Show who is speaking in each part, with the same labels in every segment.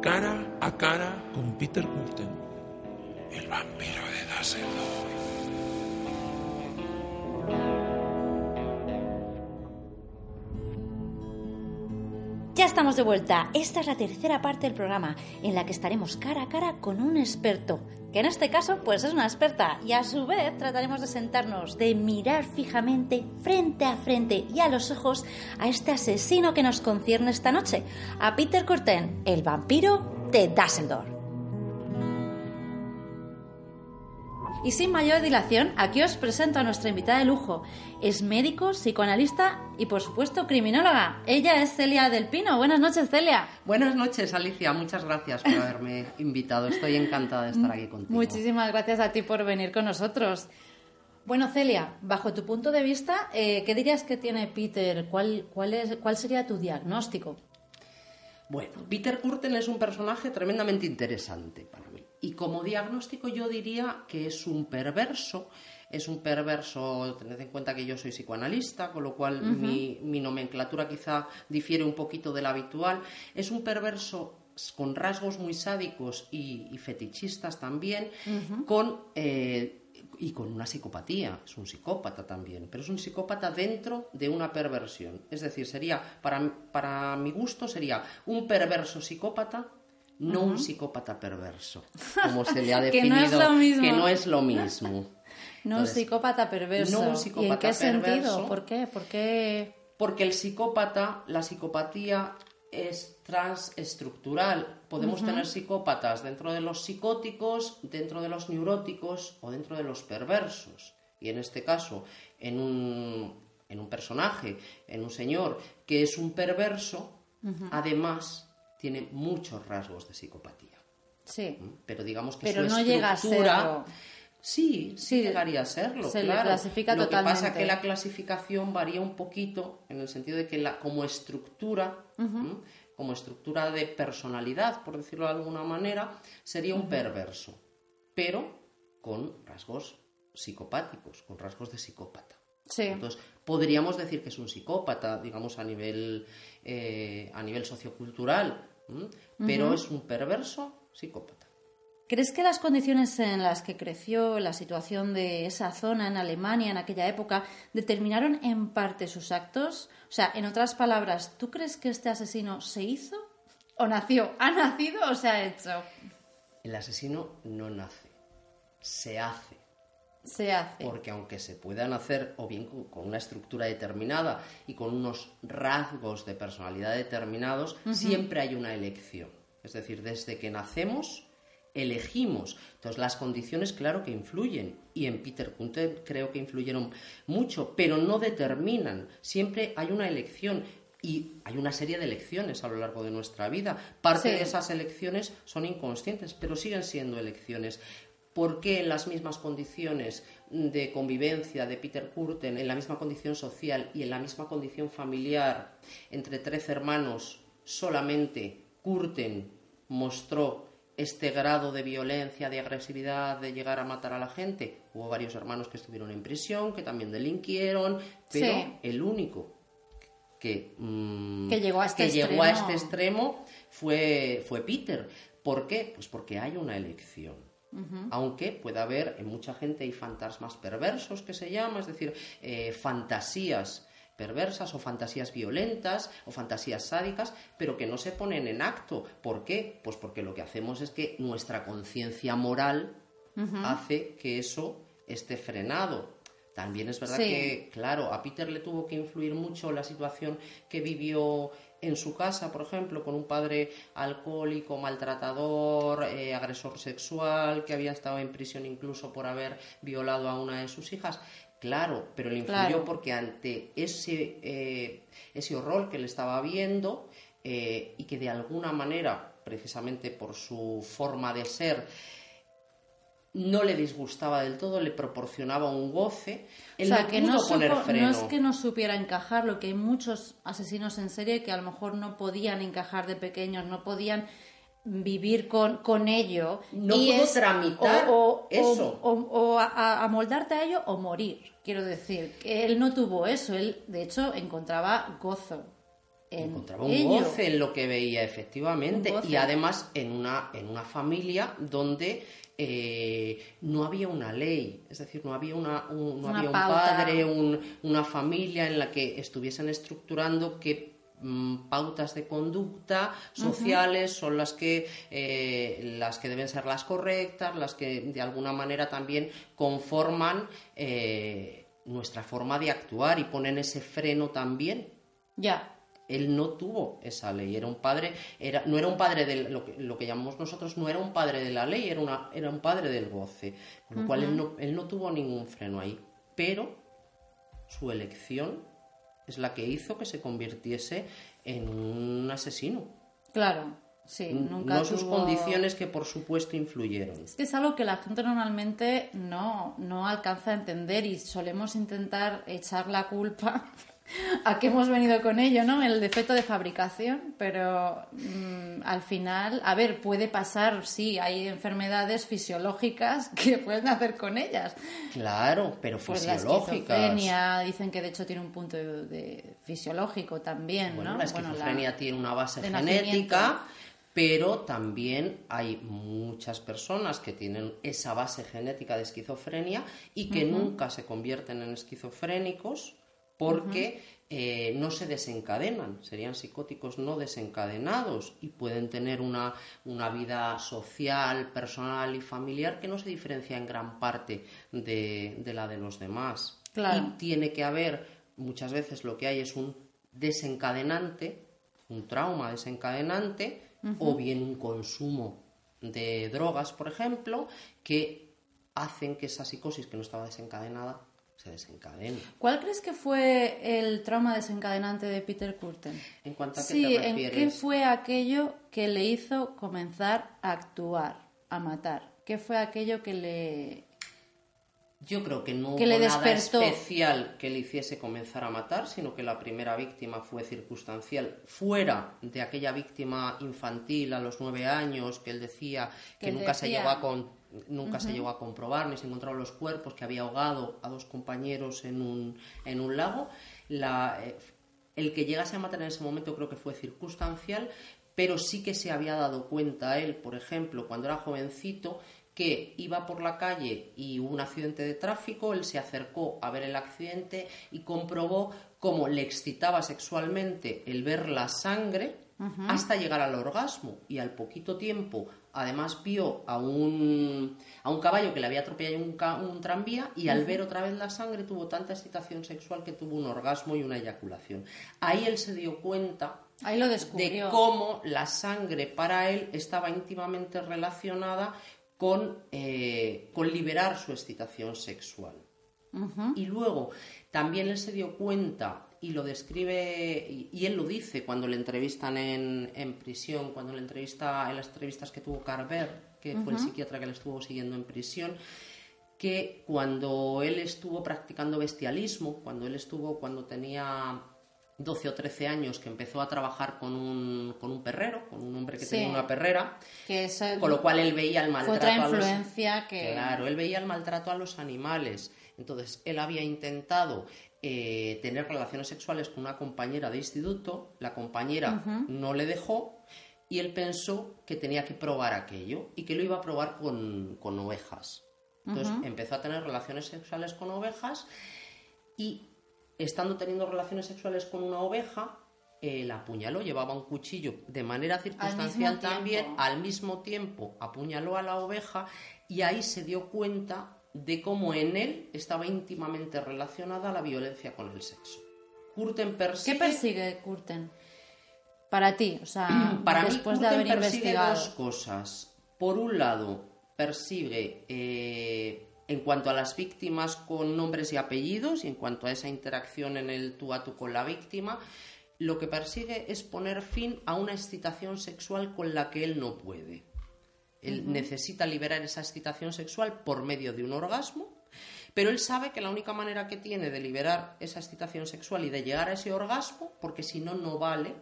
Speaker 1: Cara a cara con Peter Curtin, el vampiro de Dusseldorf.
Speaker 2: Ya estamos de vuelta. Esta es la tercera parte del programa en la que estaremos cara a cara con un experto, que en este caso pues es una experta y a su vez trataremos de sentarnos, de mirar fijamente frente a frente y a los ojos a este asesino que nos concierne esta noche, a Peter Corten, el vampiro de Dusseldorf. Y sin mayor dilación, aquí os presento a nuestra invitada de lujo. Es médico, psicoanalista y, por supuesto, criminóloga. Ella es Celia del Pino. Buenas noches, Celia.
Speaker 3: Buenas noches, Alicia. Muchas gracias por haberme invitado. Estoy encantada de estar aquí contigo.
Speaker 2: Muchísimas gracias a ti por venir con nosotros. Bueno, Celia, bajo tu punto de vista, eh, ¿qué dirías que tiene Peter? ¿Cuál, cuál, es, ¿Cuál sería tu diagnóstico?
Speaker 3: Bueno, Peter Curten es un personaje tremendamente interesante para. Y como diagnóstico yo diría que es un perverso, es un perverso, tened en cuenta que yo soy psicoanalista, con lo cual mi, nomenclatura quizá difiere un poquito de la habitual, es un perverso con rasgos muy sádicos y, fetichistas también, con... Eh, y con una psicopatía, es un psicópata también, pero es un psicópata dentro de una perversión. Es decir, sería, para, para mi gusto, sería un perverso psicópata no un psicópata perverso, como se le ha definido,
Speaker 2: que no es lo mismo.
Speaker 3: Que no, es lo mismo.
Speaker 2: no un psicópata perverso.
Speaker 3: No un psicópata
Speaker 2: ¿Y en qué
Speaker 3: perverso,
Speaker 2: sentido? ¿Por qué? ¿Por qué?
Speaker 3: Porque el psicópata, la psicopatía es transestructural. Podemos tener psicópatas dentro de los psicóticos, dentro de los neuróticos o dentro de los perversos. Y en este caso, en un, en un personaje, en un señor que es un perverso, además tiene muchos rasgos de psicopatía.
Speaker 2: Sí.
Speaker 3: ¿Mm? Pero digamos que
Speaker 2: Pero
Speaker 3: su
Speaker 2: no llega a serlo.
Speaker 3: Sí, sí, llegaría a serlo.
Speaker 2: Se
Speaker 3: claro.
Speaker 2: le clasifica
Speaker 3: Lo
Speaker 2: totalmente.
Speaker 3: que pasa es que la clasificación varía un poquito en el sentido de que la, como estructura, como estructura de personalidad, por decirlo de alguna manera, sería un perverso, pero con rasgos psicopáticos, con rasgos de psicópata.
Speaker 2: Sí.
Speaker 3: Entonces, podríamos decir que es un psicópata, digamos, a nivel, eh, a nivel sociocultural, ¿m? pero es un perverso psicópata.
Speaker 2: ¿Crees que las condiciones en las que creció, la situación de esa zona en Alemania en aquella época, determinaron en parte sus actos? O sea, en otras palabras, ¿tú crees que este asesino se hizo o nació? ¿Ha nacido o se ha hecho?
Speaker 3: El asesino no nace, se hace.
Speaker 2: Se hace.
Speaker 3: Porque aunque se pueda nacer o bien con- una estructura determinada y con unos rasgos de personalidad determinados, siempre hay una elección. Es decir, desde que nacemos elegimos. Entonces las condiciones claro que influyen y en Peter Kunter creo que influyeron mucho, pero no determinan. Siempre hay una elección y hay una serie de elecciones a lo largo de nuestra vida. Parte
Speaker 2: Sí.
Speaker 3: de esas elecciones son inconscientes, pero siguen siendo elecciones. ¿Por qué en las mismas condiciones de convivencia de Peter Curten, en la misma condición social y en la misma condición familiar entre tres hermanos, solamente Curten mostró este grado de violencia, de agresividad, de llegar a matar a la gente? Hubo varios hermanos que estuvieron en prisión, que también delinquieron, pero
Speaker 2: Sí.
Speaker 3: el único que, mm,
Speaker 2: Que llegó a este
Speaker 3: que llegó a
Speaker 2: extremo.
Speaker 3: este extremo fue, fue Peter. ¿Por qué? Pues porque hay una elección. Aunque pueda haber en mucha gente hay fantasmas perversos que se llama, es decir, eh, fantasías perversas o fantasías violentas o fantasías sádicas, pero que no se ponen en acto. ¿Por qué? Pues porque lo que hacemos es que nuestra conciencia moral hace que eso esté frenado. También es verdad
Speaker 2: Sí.
Speaker 3: que, claro, a Peter le tuvo que influir mucho la situación que vivió en su casa, por ejemplo, con un padre alcohólico, maltratador, eh, agresor sexual, que había estado en prisión incluso por haber violado a una de sus hijas. Claro, pero le influyó
Speaker 2: Claro.
Speaker 3: porque ante ese, eh, ese horror que le estaba viendo, eh, y que de alguna manera, precisamente por su forma de ser, no le disgustaba del todo, le proporcionaba un goce. Él
Speaker 2: o sea,
Speaker 3: no
Speaker 2: que
Speaker 3: pudo
Speaker 2: no,
Speaker 3: poner
Speaker 2: supo-
Speaker 3: freno.
Speaker 2: no es que no supiera encajar, lo que hay muchos asesinos en serie que a lo mejor no podían encajar de pequeños, no podían vivir con, con ello.
Speaker 3: No
Speaker 2: y
Speaker 3: pudo
Speaker 2: es-
Speaker 3: tramitar
Speaker 2: o, o-
Speaker 3: eso.
Speaker 2: O, o a- a- amoldarte a ello o morir, quiero decir. Que él no tuvo eso, él de hecho encontraba gozo. En
Speaker 3: encontraba un
Speaker 2: ello.
Speaker 3: goce en lo que veía efectivamente y además en una en una familia donde eh, no había una ley es decir no había una un, no
Speaker 2: Una
Speaker 3: había un padre un- una familia en la que estuviesen estructurando qué mm, pautas de conducta sociales son las que eh, las que deben ser las correctas las que de alguna manera también conforman eh, nuestra forma de actuar y ponen ese freno también.
Speaker 2: Ya,
Speaker 3: él no tuvo esa ley, era un padre, era, no era un padre de lo que, lo que llamamos nosotros, no era un padre de la ley, era, una, era un padre del goce, con lo cual él no, él no tuvo ningún freno ahí, pero su elección es la que hizo que se convirtiese en un asesino,
Speaker 2: claro, sí, nunca
Speaker 3: no sus
Speaker 2: tuvo-
Speaker 3: condiciones que por supuesto influyeron.
Speaker 2: Es que es algo que la gente normalmente no, no alcanza a entender y solemos intentar echar la culpa a que hemos venido con ello, ¿no? El defecto de fabricación, pero mm, al final, a ver, puede pasar, sí, hay enfermedades fisiológicas que pueden hacer con ellas.
Speaker 3: Claro, pero
Speaker 2: Pues la
Speaker 3: fisiológicas.
Speaker 2: esquizofrenia, dicen que de hecho tiene un punto de, de fisiológico también,
Speaker 3: Bueno,
Speaker 2: ¿no?
Speaker 3: la
Speaker 2: Bueno,
Speaker 3: esquizofrenia tiene una base genética, pero también hay muchas personas que tienen esa base genética de esquizofrenia y que nunca se convierten en esquizofrénicos porque eh, no se desencadenan, serían psicóticos no desencadenados y pueden tener una, una vida social, personal y familiar que no se diferencia en gran parte de, de la de los demás.
Speaker 2: Claro.
Speaker 3: Y tiene que haber, muchas veces lo que hay es un desencadenante, un trauma desencadenante, o bien un consumo de drogas, por ejemplo, que hacen que esa psicosis que no estaba desencadenada se desencadene.
Speaker 2: ¿Cuál crees que fue el trauma desencadenante de Peter Curtin?
Speaker 3: En cuanto a qué
Speaker 2: Sí,
Speaker 3: te
Speaker 2: ¿en
Speaker 3: refieres.
Speaker 2: qué fue aquello que le hizo comenzar a actuar, a matar? ¿Qué fue aquello que le...
Speaker 3: Yo creo que no
Speaker 2: que
Speaker 3: hubo
Speaker 2: le
Speaker 3: nada especial que le hiciese comenzar a matar, sino que la primera víctima fue circunstancial, fuera de aquella víctima infantil a los nueve años que él decía que, nunca se llegó a con- nunca se llegó a comprobar ni se encontraron los cuerpos, que había ahogado a dos compañeros en un, en un lago. La, eh, el que llegase a matar en ese momento creo que fue circunstancial, pero sí que se había dado cuenta él, por ejemplo, cuando era jovencito, que iba por la calle y hubo un accidente de tráfico, él se acercó a ver el accidente y comprobó cómo le excitaba sexualmente el ver la sangre hasta llegar al orgasmo y al poquito tiempo además vio a un, a un caballo que le había atropellado un, un tranvía y al ver otra vez la sangre tuvo tanta excitación sexual que tuvo un orgasmo y una eyaculación. Ahí él se dio cuenta
Speaker 2: Ahí lo
Speaker 3: de
Speaker 2: descubrió.
Speaker 3: cómo la sangre para él estaba íntimamente relacionada con, eh, con liberar su excitación sexual. Y luego también él se dio cuenta y lo describe, y, y él lo dice cuando le entrevistan en, en prisión, cuando le entrevista en las entrevistas que tuvo Carver, que fue el psiquiatra que le estuvo siguiendo en prisión, que cuando él estuvo practicando bestialismo, cuando él estuvo, cuando tenía 12 o 13 años, que empezó a trabajar con un, con un perrero, con un hombre que
Speaker 2: Sí.
Speaker 3: tenía una perrera,
Speaker 2: Que eso
Speaker 3: con lo cual él veía el
Speaker 2: fue
Speaker 3: maltrato
Speaker 2: otra
Speaker 3: a los
Speaker 2: influencia que...
Speaker 3: Claro, él veía el maltrato a los animales. Entonces, él había intentado eh, tener relaciones sexuales con una compañera de instituto, la compañera no le dejó y él pensó que tenía que probar aquello y que lo iba a probar con, con ovejas. Entonces, empezó a tener relaciones sexuales con ovejas y estando teniendo relaciones sexuales con una oveja, eh, la apuñaló, llevaba un cuchillo de manera circunstancial también, al mismo tiempo apuñaló a la oveja y ahí se dio cuenta de cómo en él estaba íntimamente relacionada la violencia con el sexo. Curten persigue,
Speaker 2: ¿Qué persigue Curten? Para ti, o sea,
Speaker 3: para mí
Speaker 2: después de
Speaker 3: Curten
Speaker 2: haber
Speaker 3: persigue
Speaker 2: investigado.
Speaker 3: dos cosas. Por un lado, persigue eh, en cuanto a las víctimas con nombres y apellidos y en cuanto a esa interacción en el tú a tú con la víctima, lo que persigue es poner fin a una excitación sexual con la que él no puede. Él necesita liberar esa excitación sexual por medio de un orgasmo, pero él sabe que la única manera que tiene de liberar esa excitación sexual y de llegar a ese orgasmo, porque si no, no vale,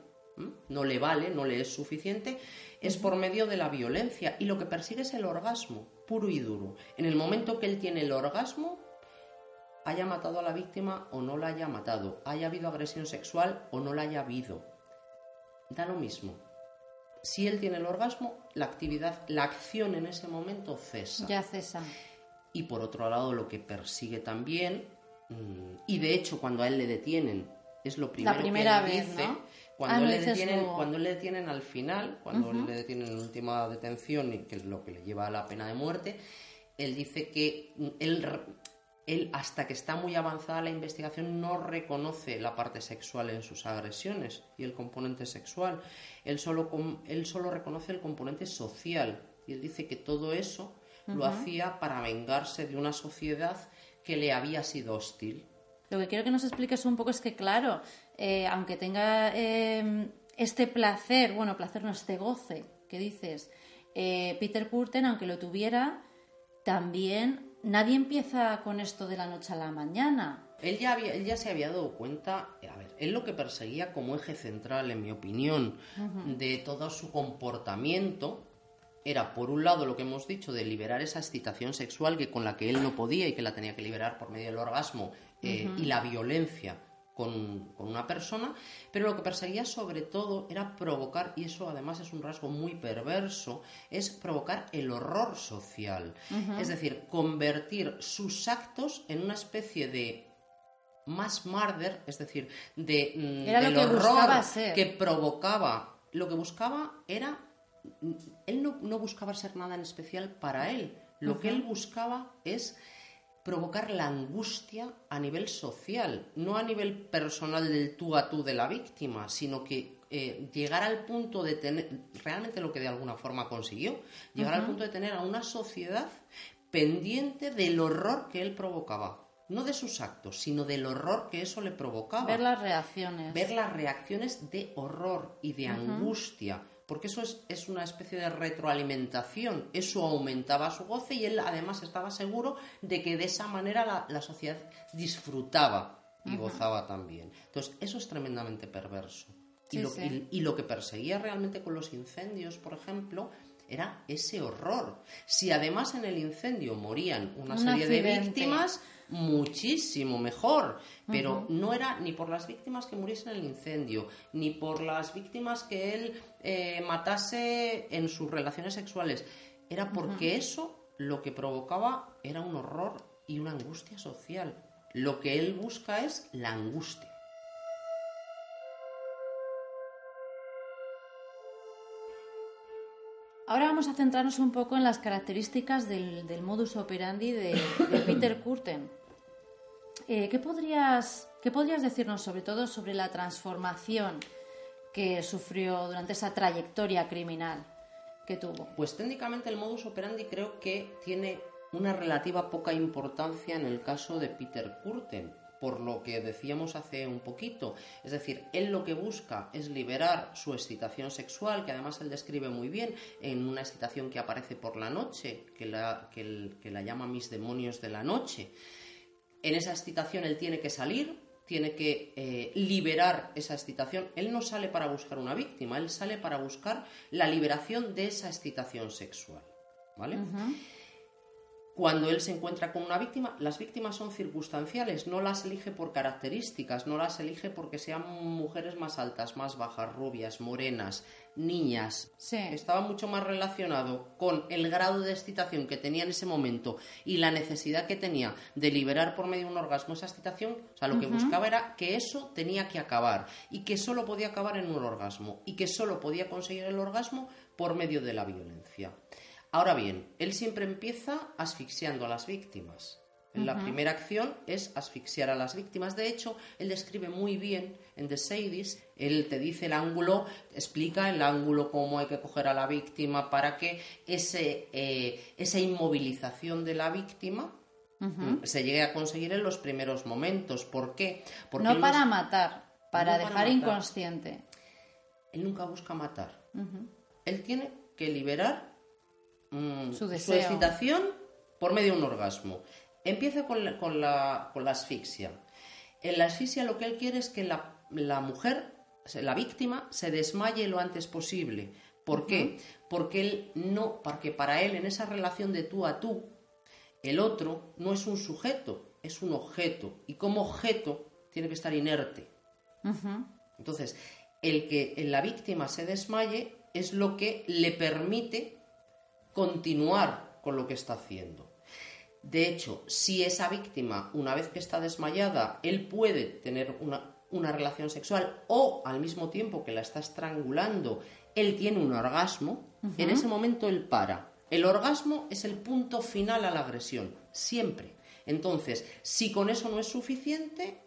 Speaker 3: no le vale, no le es suficiente, es por medio de la violencia. Y lo que persigue es el orgasmo, puro y duro. En el momento que él tiene el orgasmo, haya matado a la víctima o no la haya matado, haya habido agresión sexual o no la haya habido. Da lo mismo. Si él tiene el orgasmo, la actividad, la acción en ese momento cesa.
Speaker 2: Ya cesa.
Speaker 3: Y por otro lado, lo que persigue también, mm, y de hecho cuando a él le detienen, es lo primero
Speaker 2: primera
Speaker 3: que él
Speaker 2: vez,
Speaker 3: dice,
Speaker 2: ¿no?
Speaker 3: cuando,
Speaker 2: Ah, no
Speaker 3: le detienen, cuando le detienen al final, cuando le detienen en última detención y que es lo que le lleva a la pena de muerte, él dice que mm, él, él hasta que está muy avanzada la investigación no reconoce la parte sexual en sus agresiones y el componente sexual. Él solo, él solo reconoce el componente social y él dice que todo eso lo hacía para vengarse de una sociedad que le había sido hostil.
Speaker 2: Lo que quiero que nos expliques un poco es que, claro, eh, aunque tenga eh, este placer, bueno, placer no, este goce que dices, eh, Peter Curten, aunque lo tuviera, también nadie empieza con esto de la noche a la mañana.
Speaker 3: Él ya, había- él ya se había dado cuenta, a ver, él lo que perseguía como eje central, en mi opinión, de todo su comportamiento era, por un lado, lo que hemos dicho, de liberar esa excitación sexual que con la que él no podía y que la tenía que liberar por medio del orgasmo eh, y la violencia con, con una persona, pero lo que perseguía sobre todo era provocar, y eso además es un rasgo muy perverso, es provocar el horror social. Es decir, convertir sus actos en una especie de más murder, es decir, de, mm,
Speaker 2: Era lo que
Speaker 3: horror
Speaker 2: buscaba ser.
Speaker 3: que provocaba. Lo que buscaba era. Él no, no buscaba ser nada en especial para él. Lo que él buscaba es provocar la angustia a nivel social, no a nivel personal del tú a tú de la víctima, sino que eh, llegar al punto de tener, realmente lo que de alguna forma consiguió, llegar al punto de tener a una sociedad pendiente del horror que él provocaba, no de sus actos, sino del horror que eso le provocaba.
Speaker 2: Ver las reacciones.
Speaker 3: ver las reacciones de horror y de angustia, porque eso es, es una especie de retroalimentación, eso aumentaba su goce y él además estaba seguro de que de esa manera la, la sociedad disfrutaba y gozaba también. Entonces, eso es tremendamente perverso. Y, lo,
Speaker 2: sí.
Speaker 3: y- y lo que perseguía realmente con los incendios, por ejemplo, era ese horror. Si además en el incendio morían una
Speaker 2: Un
Speaker 3: serie de víctimas, muchísimo mejor. Pero no era ni por las víctimas que muriesen en el incendio, ni por las víctimas que él eh, matase en sus relaciones sexuales. Era porque eso lo que provocaba era un horror y una angustia social. Lo que él busca es la angustia.
Speaker 2: Ahora vamos a centrarnos un poco en las características del, modus operandi de, de Peter Curten. Eh, ¿qué, podrías, ¿Qué podrías decirnos sobre todo sobre la transformación que sufrió durante esa trayectoria criminal que tuvo?
Speaker 3: Pues técnicamente el modus operandi creo que tiene una relativa poca importancia en el caso de Peter Curten, por lo que decíamos hace un poquito. Es decir, él lo que busca es liberar su excitación sexual, que además él describe muy bien en una excitación que aparece por la noche, que la, que la llama Mis demonios de la noche. En esa excitación él tiene que salir, tiene que eh, liberar esa excitación. Él no sale para buscar una víctima, él sale para buscar la liberación de esa excitación sexual. ¿Vale? Cuando él se encuentra con una víctima, las víctimas son circunstanciales, no las elige por características, no las elige porque sean mujeres más altas, más bajas, rubias, morenas, niñas.
Speaker 2: Sí.
Speaker 3: Estaba mucho más relacionado con el grado de excitación que tenía en ese momento y la necesidad que tenía de liberar por medio de un orgasmo esa excitación. O sea, lo que buscaba era que eso tenía que acabar y que solo podía acabar en un orgasmo y que solo podía conseguir el orgasmo por medio de la violencia. Ahora bien, él siempre empieza asfixiando a las víctimas. La primera acción es asfixiar a las víctimas. De hecho, él describe muy bien en The Sadies, él te dice el ángulo, explica el ángulo, cómo hay que coger a la víctima para que ese, eh, esa inmovilización de la víctima mm, se llegue a conseguir en los primeros momentos. ¿Por qué? Porque
Speaker 2: no para matar, Para
Speaker 3: no
Speaker 2: dejar
Speaker 3: matar.
Speaker 2: inconsciente.
Speaker 3: Él nunca busca matar. Él tiene que liberar mm,
Speaker 2: Su deseo.
Speaker 3: excitación por medio de un orgasmo. Empieza con la, con la- con la asfixia. En la asfixia lo que él quiere es que la, la mujer, la víctima, se desmaye lo antes posible. ¿Por qué? Porque él no, porque para él en esa relación de tú a tú, el otro no es un sujeto, es un objeto. Y como objeto tiene que estar inerte. Entonces, el que la víctima se desmaye es lo que le permite continuar con lo que está haciendo. De hecho, si esa víctima, una vez que está desmayada, él puede tener una, una relación sexual o al mismo tiempo que la está estrangulando, él tiene un orgasmo, en ese momento él para. El orgasmo es el punto final a la agresión, siempre. Entonces, si con eso no es suficiente,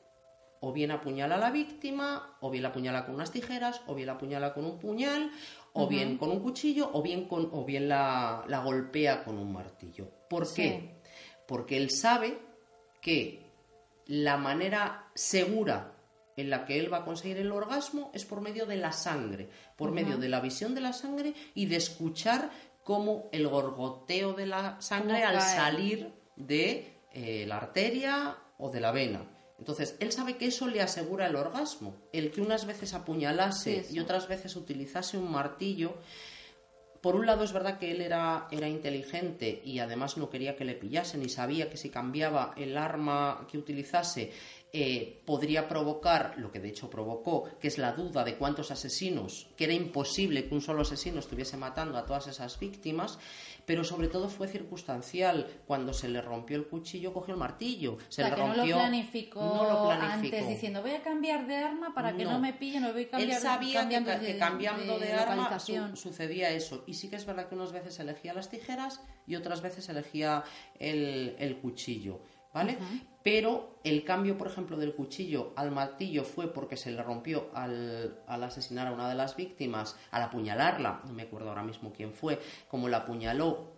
Speaker 3: o bien apuñala a la víctima, o bien la apuñala con unas tijeras, o bien la apuñala con un puñal, o bien con un cuchillo, o bien, con, o bien la, la golpea con un martillo. ¿Por
Speaker 2: Sí.
Speaker 3: qué? Porque él sabe que la manera segura en la que él va a conseguir el orgasmo es por medio de la sangre, por medio de la visión de la sangre y de escuchar cómo el gorgoteo de la sangre al salir de eh, la arteria o de la vena. Entonces, él sabe que eso le asegura el orgasmo. El que unas veces apuñalase
Speaker 2: Sí,
Speaker 3: y otras veces utilizase un martillo, por un lado es verdad que él era, era inteligente y además no quería que le pillasen y sabía que si cambiaba el arma que utilizase eh, podría provocar lo que de hecho provocó, que es la duda de cuántos asesinos, que era imposible que un solo asesino estuviese matando a todas esas víctimas, pero sobre todo fue circunstancial. Cuando se le rompió el cuchillo, cogió el martillo. Se
Speaker 2: o sea,
Speaker 3: le
Speaker 2: que
Speaker 3: rompió,
Speaker 2: no lo planificó,
Speaker 3: no lo planificó.
Speaker 2: antes diciendo voy a cambiar de arma para que no,
Speaker 3: No.
Speaker 2: me pillen, o voy a
Speaker 3: Él
Speaker 2: cambiar
Speaker 3: sabía que,
Speaker 2: de-
Speaker 3: cambiando de,
Speaker 2: de
Speaker 3: arma su- sucedía eso. Y sí que es verdad que unas veces elegía las tijeras y otras veces elegía el, el cuchillo, ¿vale? Pero el cambio, por ejemplo, del cuchillo al martillo fue porque se le rompió al, al asesinar a una de las víctimas, al apuñalarla, no me acuerdo ahora mismo quién fue, como la apuñaló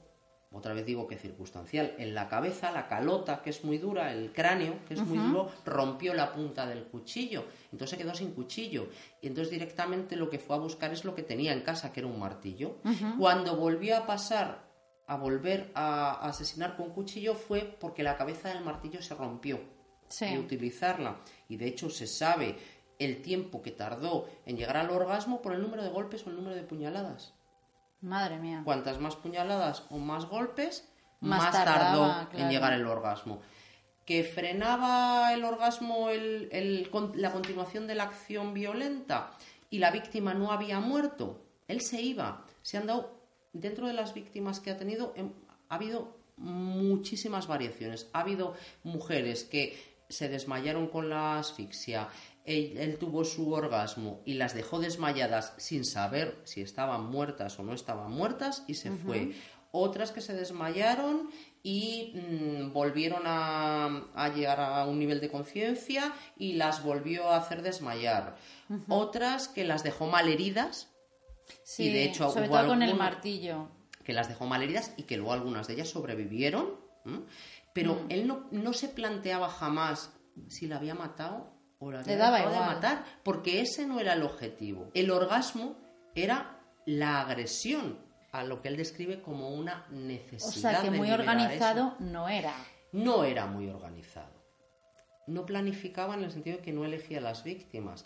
Speaker 3: otra vez digo que circunstancial, en la cabeza, la calota, que es muy dura, el cráneo, que es muy duro, rompió la punta del cuchillo. Entonces se quedó sin cuchillo. Y entonces directamente lo que fue a buscar es lo que tenía en casa, que era un martillo. Cuando volvió a pasar a volver a asesinar con cuchillo fue porque la cabeza del martillo se rompió
Speaker 2: Sí.
Speaker 3: de utilizarla. Y de hecho se sabe el tiempo que tardó en llegar al orgasmo por el número de golpes o el número de puñaladas.
Speaker 2: Madre mía.
Speaker 3: Cuantas más puñaladas o más golpes,
Speaker 2: Más
Speaker 3: más,
Speaker 2: tardaba,
Speaker 3: tardó
Speaker 2: claro.
Speaker 3: en llegar el orgasmo. Que frenaba el orgasmo el- el con- la continuación de la acción violenta y la víctima no había muerto, él se iba. Se han dado, dentro de las víctimas que ha tenido, em, ha habido muchísimas variaciones. Ha habido mujeres que se desmayaron con la asfixia, él, él tuvo su orgasmo y las dejó desmayadas sin saber si estaban muertas o no estaban muertas y se fue. Otras que se desmayaron y mm, volvieron a, a llegar a un nivel de conciencia y las volvió a hacer desmayar. Otras que las dejó malheridas
Speaker 2: Sí,
Speaker 3: y de hecho
Speaker 2: sobre
Speaker 3: hubo
Speaker 2: todo con el martillo.
Speaker 3: que las dejó malheridas y que luego algunas de ellas sobrevivieron, ¿m? pero
Speaker 2: Mm.
Speaker 3: él no, no se planteaba jamás si la había matado o la había
Speaker 2: daba
Speaker 3: dejado de matar, porque ese no era el objetivo. El orgasmo era la agresión a lo que él describe como una
Speaker 2: O
Speaker 3: necesidad.
Speaker 2: sea, que
Speaker 3: de
Speaker 2: muy organizado no era.
Speaker 3: No era muy organizado. No planificaba en el sentido de que no elegía las víctimas.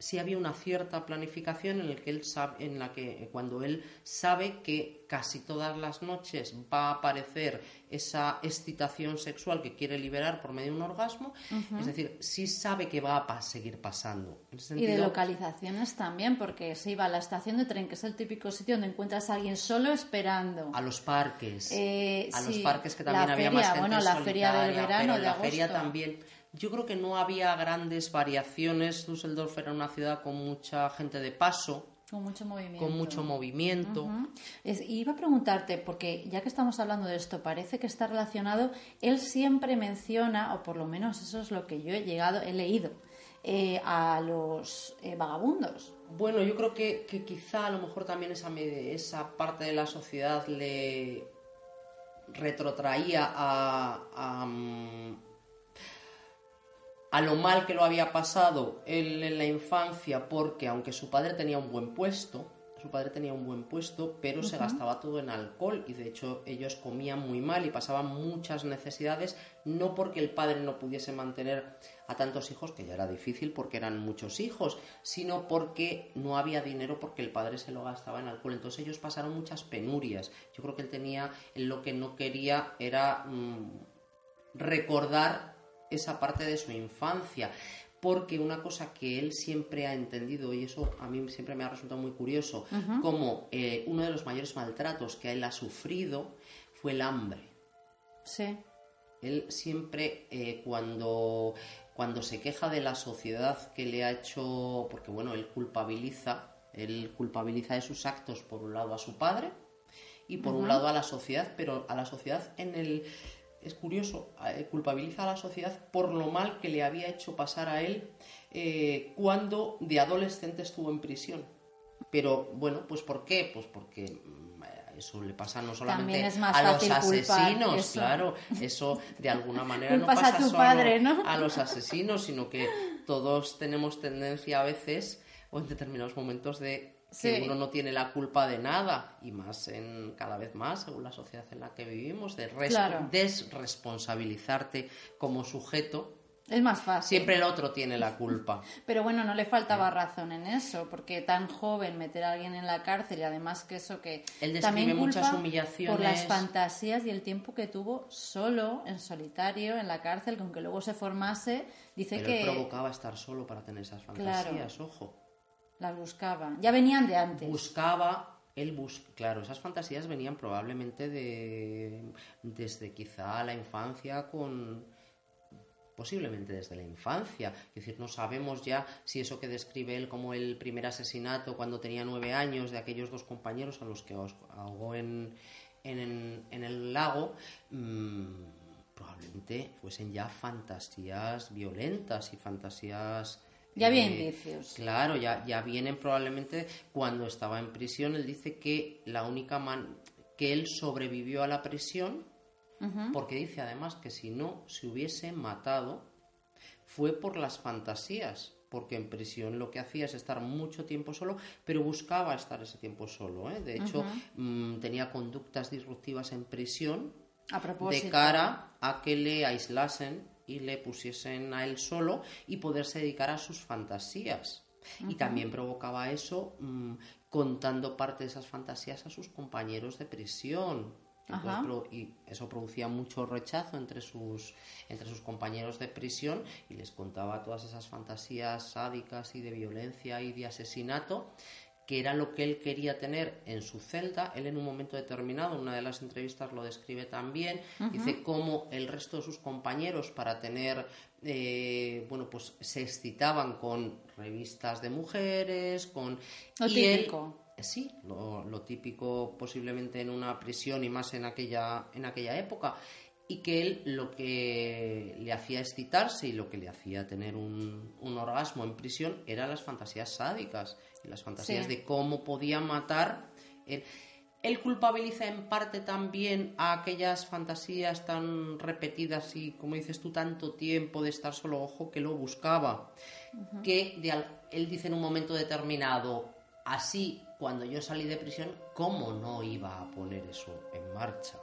Speaker 3: Sí había una cierta planificación en, el que él sabe, en la que cuando él sabe que casi todas las noches va a aparecer esa excitación sexual que quiere liberar por medio de un orgasmo, es decir, sí sabe que va a pa- seguir pasando. En ese
Speaker 2: Y de localizaciones también, porque se iba a la estación de tren, que es el típico sitio donde encuentras a alguien solo esperando.
Speaker 3: a los parques,
Speaker 2: Eh,
Speaker 3: a los parques que
Speaker 2: la
Speaker 3: también había
Speaker 2: feria,
Speaker 3: más gente
Speaker 2: bueno, la feria del verano de
Speaker 3: la feria
Speaker 2: agosto.
Speaker 3: también. Yo creo que no había grandes variaciones. Düsseldorf era una ciudad con mucha gente de paso,
Speaker 2: Con mucho movimiento.
Speaker 3: con mucho movimiento.
Speaker 2: Es- iba a preguntarte, porque ya que estamos hablando de esto, parece que está relacionado, él siempre menciona, o por lo menos eso es lo que yo he llegado, he leído, eh, a los eh, vagabundos.
Speaker 3: Bueno, yo creo que, que quizá a lo mejor también esa, esa parte de la sociedad le retrotraía a, a, mm, a lo mal que lo había pasado él en la infancia, porque aunque su padre tenía un buen puesto, su padre tenía un buen puesto, pero se gastaba todo en alcohol y de hecho ellos comían muy mal y pasaban muchas necesidades, no porque el padre no pudiese mantener a tantos hijos, que ya era difícil porque eran muchos hijos, sino porque no había dinero porque el padre se lo gastaba en alcohol. Entonces ellos pasaron muchas penurias. Yo creo que él tenía, lo que no quería era mm, recordar esa parte de su infancia porque una cosa que él siempre ha entendido, y eso a mí siempre me ha resultado muy curioso, como eh, uno de los mayores maltratos que él ha sufrido fue el hambre.
Speaker 2: Sí.
Speaker 3: Él siempre, eh, cuando, cuando se queja de la sociedad que le ha hecho, porque bueno, él culpabiliza, él culpabiliza de sus actos por un lado a su padre y por un lado a la sociedad, pero a la sociedad en el es curioso, eh, culpabiliza a la sociedad por lo mal que le había hecho pasar a él eh, cuando de adolescente estuvo en prisión. Pero bueno, pues ¿por qué? Pues porque mm, eso le pasa no solamente a los asesinos, claro, eso de alguna manera no pasa a solo a los asesinos, sino que todos tenemos tendencia a veces o en determinados momentos de que uno no tiene la culpa de nada y más en cada vez más según la sociedad en la que vivimos de desresponsabilizarte como sujeto
Speaker 2: es más fácil.
Speaker 3: Siempre el otro tiene la culpa.
Speaker 2: Pero bueno, no le faltaba razón en eso, porque tan joven meter a alguien en la cárcel y además que eso que
Speaker 3: Él también muchas humillaciones
Speaker 2: por las fantasías y el tiempo que tuvo solo, en solitario, en la cárcel, que aunque luego se formase, dice
Speaker 3: Pero
Speaker 2: que
Speaker 3: él provocaba estar solo para tener esas fantasías, ojo.
Speaker 2: Las buscaba. Ya venían de antes.
Speaker 3: Buscaba, él bus claro, esas fantasías venían probablemente de desde quizá la infancia con posiblemente desde la infancia. Es decir, no sabemos ya si eso que describe él como el primer asesinato cuando tenía nueve años de aquellos dos compañeros a los que ahogó en, en, en el lago, mmm, probablemente fuesen ya fantasías violentas y fantasías
Speaker 2: ya había eh, indicios.
Speaker 3: Claro, ya, ya vienen probablemente cuando estaba en prisión. Él dice que la única man que él sobrevivió a la prisión, porque dice además que si no se hubiese matado, fue por las fantasías. Porque en prisión lo que hacía es estar mucho tiempo solo, pero buscaba estar ese tiempo solo. ¿eh? De hecho, mm, tenía conductas disruptivas en prisión
Speaker 2: a
Speaker 3: de cara a que le aislasen y le pusiesen a él solo y poderse dedicar a sus fantasías. Y también provocaba eso mm, contando parte de esas fantasías a sus compañeros de prisión. y eso producía mucho rechazo entre sus, entre sus compañeros de prisión y les contaba todas esas fantasías sádicas y de violencia y de asesinato que era lo que él quería tener en su celda. Él en un momento determinado, en una de las entrevistas lo describe también, dice cómo el resto de sus compañeros para tener, eh, bueno, pues se excitaban con revistas de mujeres, con...
Speaker 2: Lo típico.
Speaker 3: Eh, sí, lo, lo, típico posiblemente en una prisión y más en aquella, en aquella época y que él lo que le hacía excitarse y lo que le hacía tener un, un orgasmo en prisión eran las fantasías sádicas las fantasías de cómo podía matar. Él, culpabiliza en parte también a aquellas fantasías tan repetidas y, como dices tú, tanto tiempo de estar solo ojo que lo buscaba. Que él dice en un momento determinado, así, cuando yo salí de prisión, ¿cómo no iba a poner eso en marcha?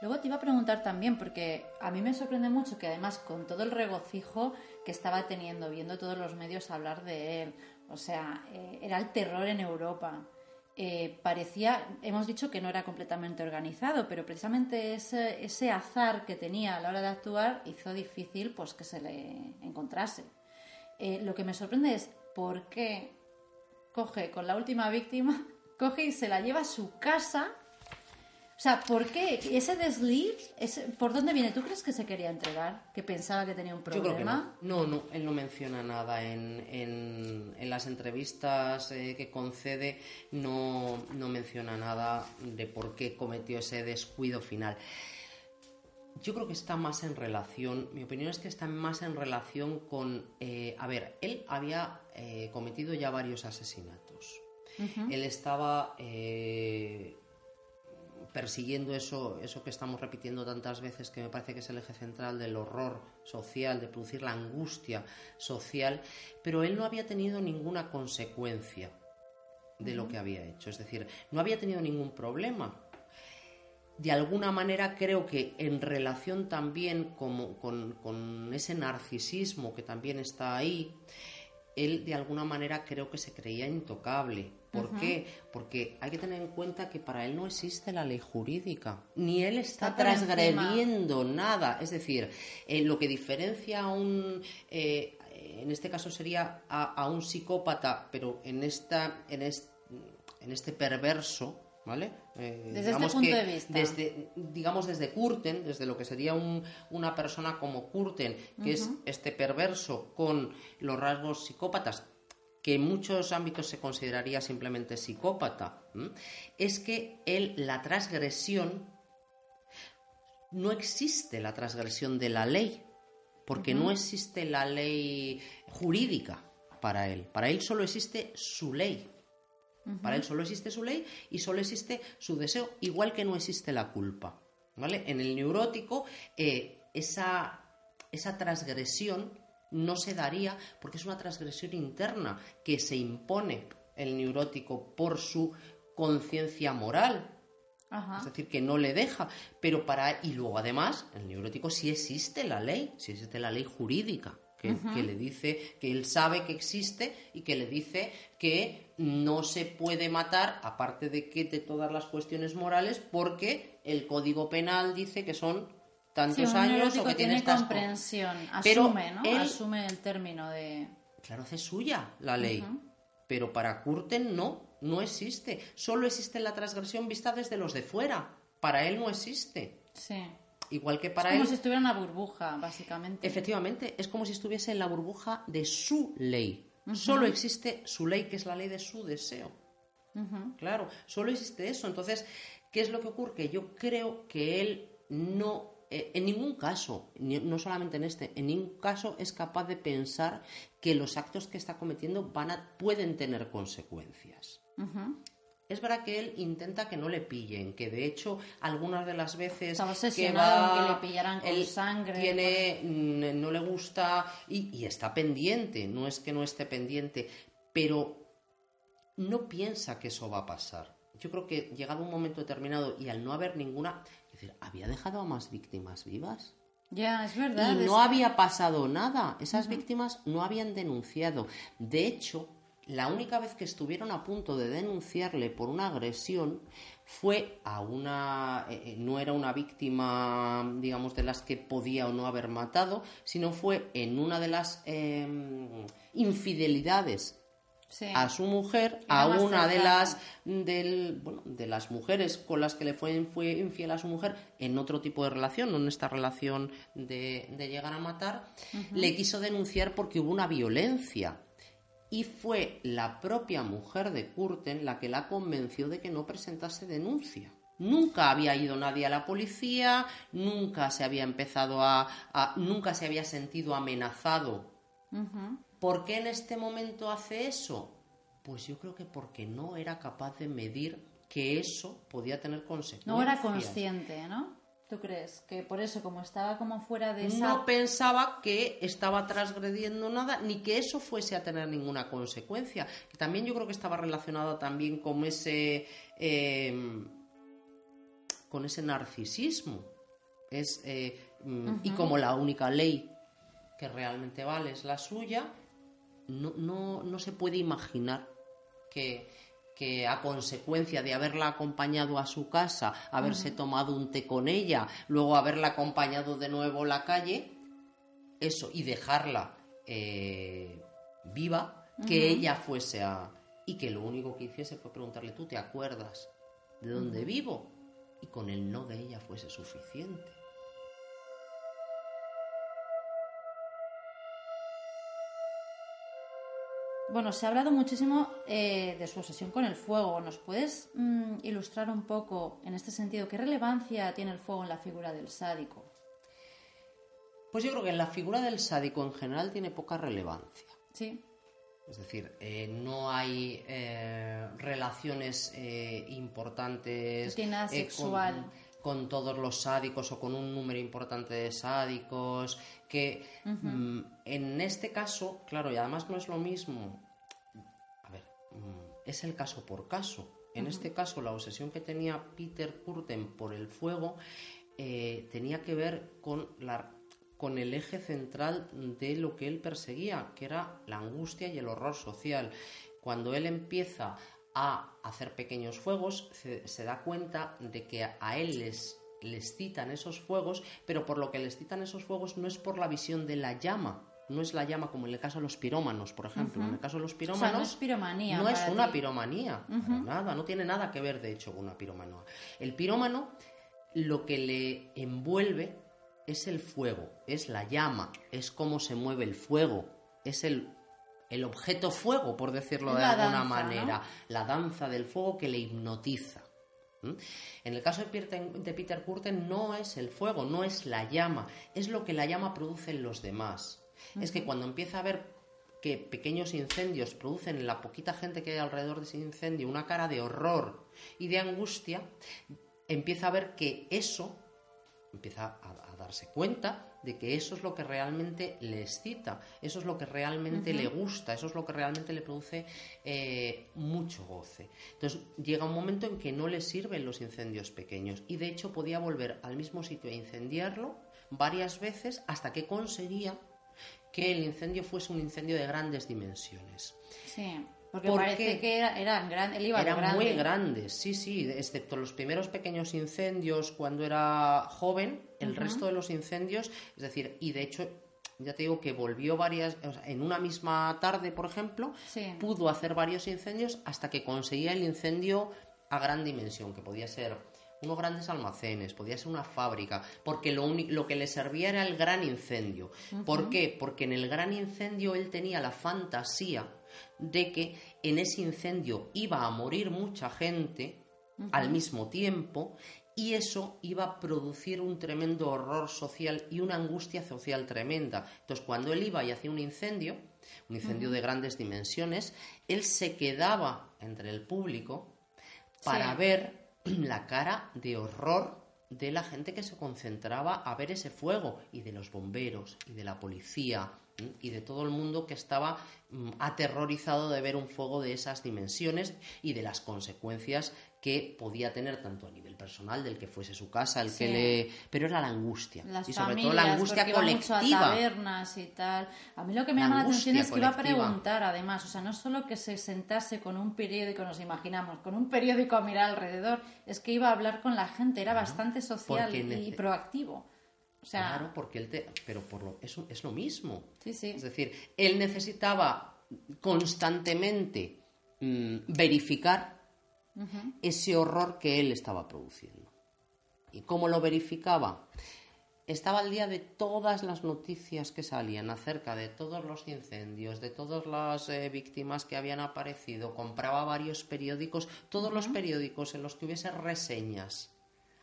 Speaker 2: Luego te iba a preguntar también, porque a mí me sorprende mucho que además con todo el regocijo que estaba teniendo, viendo todos los medios hablar de él, o sea, eh, era el terror en Europa. Eh, parecía, hemos dicho que no era completamente organizado, pero precisamente ese, azar que tenía a la hora de actuar hizo difícil pues que se le encontrase. Eh, lo que me sorprende es por qué coge con la última víctima, coge y se la lleva a su casa o sea, ¿por qué? ¿Ese desliz, por dónde viene? ¿Tú crees que se quería entregar? ¿Que pensaba que tenía un problema?
Speaker 3: Yo creo que no. No, él no menciona nada en, en, las entrevistas eh, que concede, no, no menciona nada de por qué cometió ese descuido final. Yo creo que está más en relación, mi opinión es que está más en relación con, eh, a ver, él había eh, cometido ya varios asesinatos. Él estaba persiguiendo eso, eso que estamos repitiendo tantas veces, que me parece que es el eje central del horror social, de producir la angustia social, pero él no había tenido ninguna consecuencia de lo que había hecho, es decir, no había tenido ningún problema. De alguna manera creo que en relación también con, con ese narcisismo que también está ahí, él de alguna manera creo que se creía intocable. ¿Por qué? Porque hay que tener en cuenta que para él no existe la ley jurídica, ni él está, transgrediendo nada. Es decir, eh, lo que diferencia a un, eh, en este caso sería a, un psicópata, pero en, esta, en, en este perverso, ¿vale?
Speaker 2: Eh, desde este punto de vista.
Speaker 3: Desde, digamos, desde Curten, desde lo que sería una persona como Curten, que es este perverso con los rasgos psicópatas, que en muchos ámbitos se consideraría simplemente psicópata, es que él, la transgresión, no existe la transgresión de la ley, porque no existe la ley jurídica para él. Para él solo existe su ley. Para él solo existe su ley y solo existe su deseo, igual que no existe la culpa. ¿Vale? En el neurótico, eh, esa, esa transgresión no se daría porque es una transgresión interna que se impone el neurótico por su conciencia moral. Es decir, que no le deja. Pero para. Y luego, además, el neurótico sí existe la ley, sí existe la ley jurídica que, le dice que él sabe que existe y que le dice que no se puede matar, aparte de que de todas las cuestiones morales, porque el Código Penal dice que son tantos años o que tiene
Speaker 2: estas comprensión, asume, ¿no? asume el término de
Speaker 3: claro, hace suya la ley, pero para Curten no, no existe, solo existe la transgresión vista desde los de fuera, para él no existe.
Speaker 2: Sí.
Speaker 3: Igual que para
Speaker 2: es
Speaker 3: como
Speaker 2: si estuviera en una burbuja, básicamente.
Speaker 3: Efectivamente, es como si estuviese en la burbuja de su ley. Solo existe su ley, que es la ley de su deseo. Claro, solo existe eso. Entonces, ¿qué es lo que ocurre? Que yo creo que él no, eh, en ningún caso, no solamente en este, en ningún caso es capaz de pensar que los actos que está cometiendo van a, pueden tener consecuencias. Es verdad que él intenta que no le pillen, que de hecho algunas de las veces
Speaker 2: que va, que le pillaran con sangre,
Speaker 3: tiene, mm, no le gusta y, está pendiente, no es que no esté pendiente, pero no piensa que eso va a pasar. Yo creo que llegado un momento determinado y al no haber ninguna, decir, había dejado a más víctimas vivas.
Speaker 2: Ya, es verdad.
Speaker 3: Y no había pasado nada. Esas víctimas no habían denunciado. De hecho, la única vez que estuvieron a punto de denunciarle por una agresión fue a una eh, eh, no era una víctima digamos de las que podía o no haber matado sino fue en una de las em, infidelidades a su mujer, a una de las del, de las mujeres con las que le fue, fue, infiel a su mujer en otro tipo de relación, no en esta relación de, llegar a matar, le quiso denunciar porque hubo una violencia y fue la propia mujer de Curten la que la convenció de que no presentase denuncia. Nunca había ido nadie a la policía, nunca se había empezado a, nunca se había sentido amenazado. ¿Por qué en este momento hace eso? Pues yo creo que porque no era capaz de medir que eso podía tener consecuencias.
Speaker 2: No era consciente, ¿no? ¿Tú crees que por eso, como estaba como fuera de esa...
Speaker 3: No pensaba que estaba transgrediendo nada, ni que eso fuese a tener ninguna consecuencia. También yo creo que estaba relacionado también con ese... Em, con ese narcisismo. Es, eh, mm, Y como la única ley que realmente vale es la suya, no, no, no se puede imaginar que que a consecuencia de haberla acompañado a su casa, haberse tomado un té con ella, luego haberla acompañado de nuevo a la calle, eso, y dejarla eh, viva, que ella fuese a... y que lo único que hiciese fue preguntarle, ¿tú te acuerdas de dónde vivo? Y con el no de ella fuese suficiente.
Speaker 2: Bueno, se ha hablado muchísimo eh, de su obsesión con el fuego. ¿Nos puedes mm, ilustrar un poco en este sentido qué relevancia tiene el fuego en la figura del sádico?
Speaker 3: Pues yo creo que en la figura del sádico en general tiene poca relevancia.
Speaker 2: Sí.
Speaker 3: Es decir, eh, no hay eh, relaciones importantes
Speaker 2: No tiene nada
Speaker 3: con-
Speaker 2: sexual.
Speaker 3: Con, todos los sádicos o con un número importante de sádicos. Que mm, en este caso, claro, y además no es lo mismo. A ver, mm, es el caso por caso. En este caso, la obsesión que tenía Peter Kurten por el fuego eh, tenía que ver con la con el eje central de lo que él perseguía, que era la angustia y el horror social. Cuando él empieza a hacer pequeños fuegos, se, se da cuenta de que a él les, les citan esos fuegos, pero por lo que les citan esos fuegos no es por la visión de la llama, no es la llama como en el caso de los pirómanos, por ejemplo. En el caso de los
Speaker 2: O
Speaker 3: pirómanos.
Speaker 2: sea, no es piromanía.
Speaker 3: No es una piromanía, para nada, no tiene nada que ver de hecho con una piromanía. El pirómano lo que le envuelve es el fuego, es la llama, es cómo se mueve el fuego, es el, el objeto fuego, por decirlo de
Speaker 2: La
Speaker 3: alguna
Speaker 2: danza,
Speaker 3: manera, la danza del fuego que le hipnotiza. ¿Mm? En el caso de Peter, de Peter no es el fuego, no es la llama, es lo que la llama produce en los demás. Es que cuando empieza a ver que pequeños incendios producen en la poquita gente que hay alrededor de ese incendio una cara de horror y de angustia, empieza a ver que eso, empieza a, a darse cuenta de que eso es lo que realmente le excita, eso es lo que realmente le gusta, eso es lo que realmente le produce eh, mucho goce. Entonces llega un momento en que no le sirven los incendios pequeños y de hecho podía volver al mismo sitio a incendiarlo varias veces hasta que conseguía que el incendio fuese un incendio de grandes dimensiones.
Speaker 2: Sí, porque era, eran gran, él iba a lo
Speaker 3: Eran
Speaker 2: grande.
Speaker 3: muy grandes, sí, sí, excepto los primeros pequeños incendios cuando era joven, el resto de los incendios, es decir, y de hecho, ya te digo que volvió varias, o sea, en una misma tarde, por ejemplo,
Speaker 2: Sí.
Speaker 3: pudo hacer varios incendios hasta que conseguía el incendio a gran dimensión, que podía ser unos grandes almacenes, podía ser una fábrica, porque lo, lo que le servía era el gran incendio. ¿Por qué? Porque en el gran incendio él tenía la fantasía de que en ese incendio iba a morir mucha gente al mismo tiempo y eso iba a producir un tremendo horror social y una angustia social tremenda. Entonces, cuando él iba y hacía un incendio, un incendio de grandes dimensiones, él se quedaba entre el público para
Speaker 2: Sí.
Speaker 3: ver la cara de horror de la gente que se concentraba a ver ese fuego y de los bomberos y de la policía. Y de todo el mundo que estaba mm, aterrorizado de ver un fuego de esas dimensiones y de las consecuencias que podía tener tanto a nivel personal del que fuese su casa, el que le pero era la angustia
Speaker 2: Las
Speaker 3: y sobre
Speaker 2: familias,
Speaker 3: todo la angustia
Speaker 2: iba mucho a
Speaker 3: colectiva.
Speaker 2: tabernas y tal. A mí lo que me
Speaker 3: La
Speaker 2: llama la atención es que iba a
Speaker 3: colectiva.
Speaker 2: preguntar, además, o sea, no solo que se sentase con un periódico, nos imaginamos, con un periódico a mirar alrededor, es que iba a hablar con la gente, era bastante social y proactivo. Sea,
Speaker 3: Claro, porque él te... Pero por lo... es, es lo mismo.
Speaker 2: sí, sí.
Speaker 3: Es decir, él necesitaba constantemente mm, verificar ese horror que él estaba produciendo. ¿Y cómo lo verificaba? Estaba al día de todas las noticias que salían acerca de todos los incendios, de todas las eh, víctimas que habían aparecido. Compraba varios periódicos, todos los periódicos en los que hubiese reseñas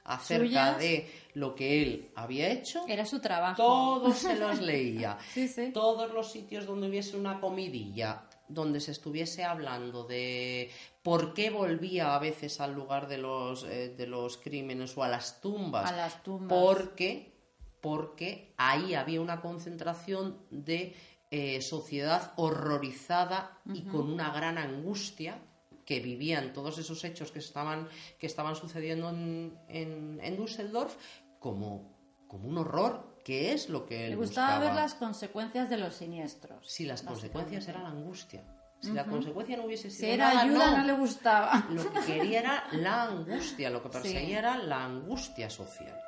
Speaker 3: acerca
Speaker 2: ¿Suyas?
Speaker 3: de lo que él había hecho.
Speaker 2: Era su trabajo.
Speaker 3: Todos se los leía.
Speaker 2: Sí, sí.
Speaker 3: Todos los sitios donde hubiese una comidilla, donde se estuviese hablando de por qué volvía a veces al lugar de los, eh, de los crímenes o a las tumbas.
Speaker 2: A las tumbas.
Speaker 3: Porque, porque ahí había una concentración de eh, sociedad horrorizada y con una gran angustia que vivían todos esos hechos que estaban, que estaban sucediendo en, en, en Düsseldorf como, como un horror, que es lo que él
Speaker 2: Le gustaba ver las consecuencias de los siniestros.
Speaker 3: Si las consecuencias eran la angustia. Si la consecuencia no hubiese
Speaker 2: Si
Speaker 3: sido
Speaker 2: era
Speaker 3: nada,
Speaker 2: ayuda,
Speaker 3: no.
Speaker 2: no le gustaba.
Speaker 3: Lo que quería era la angustia, lo que perseguía
Speaker 2: Sí.
Speaker 3: era la angustia social.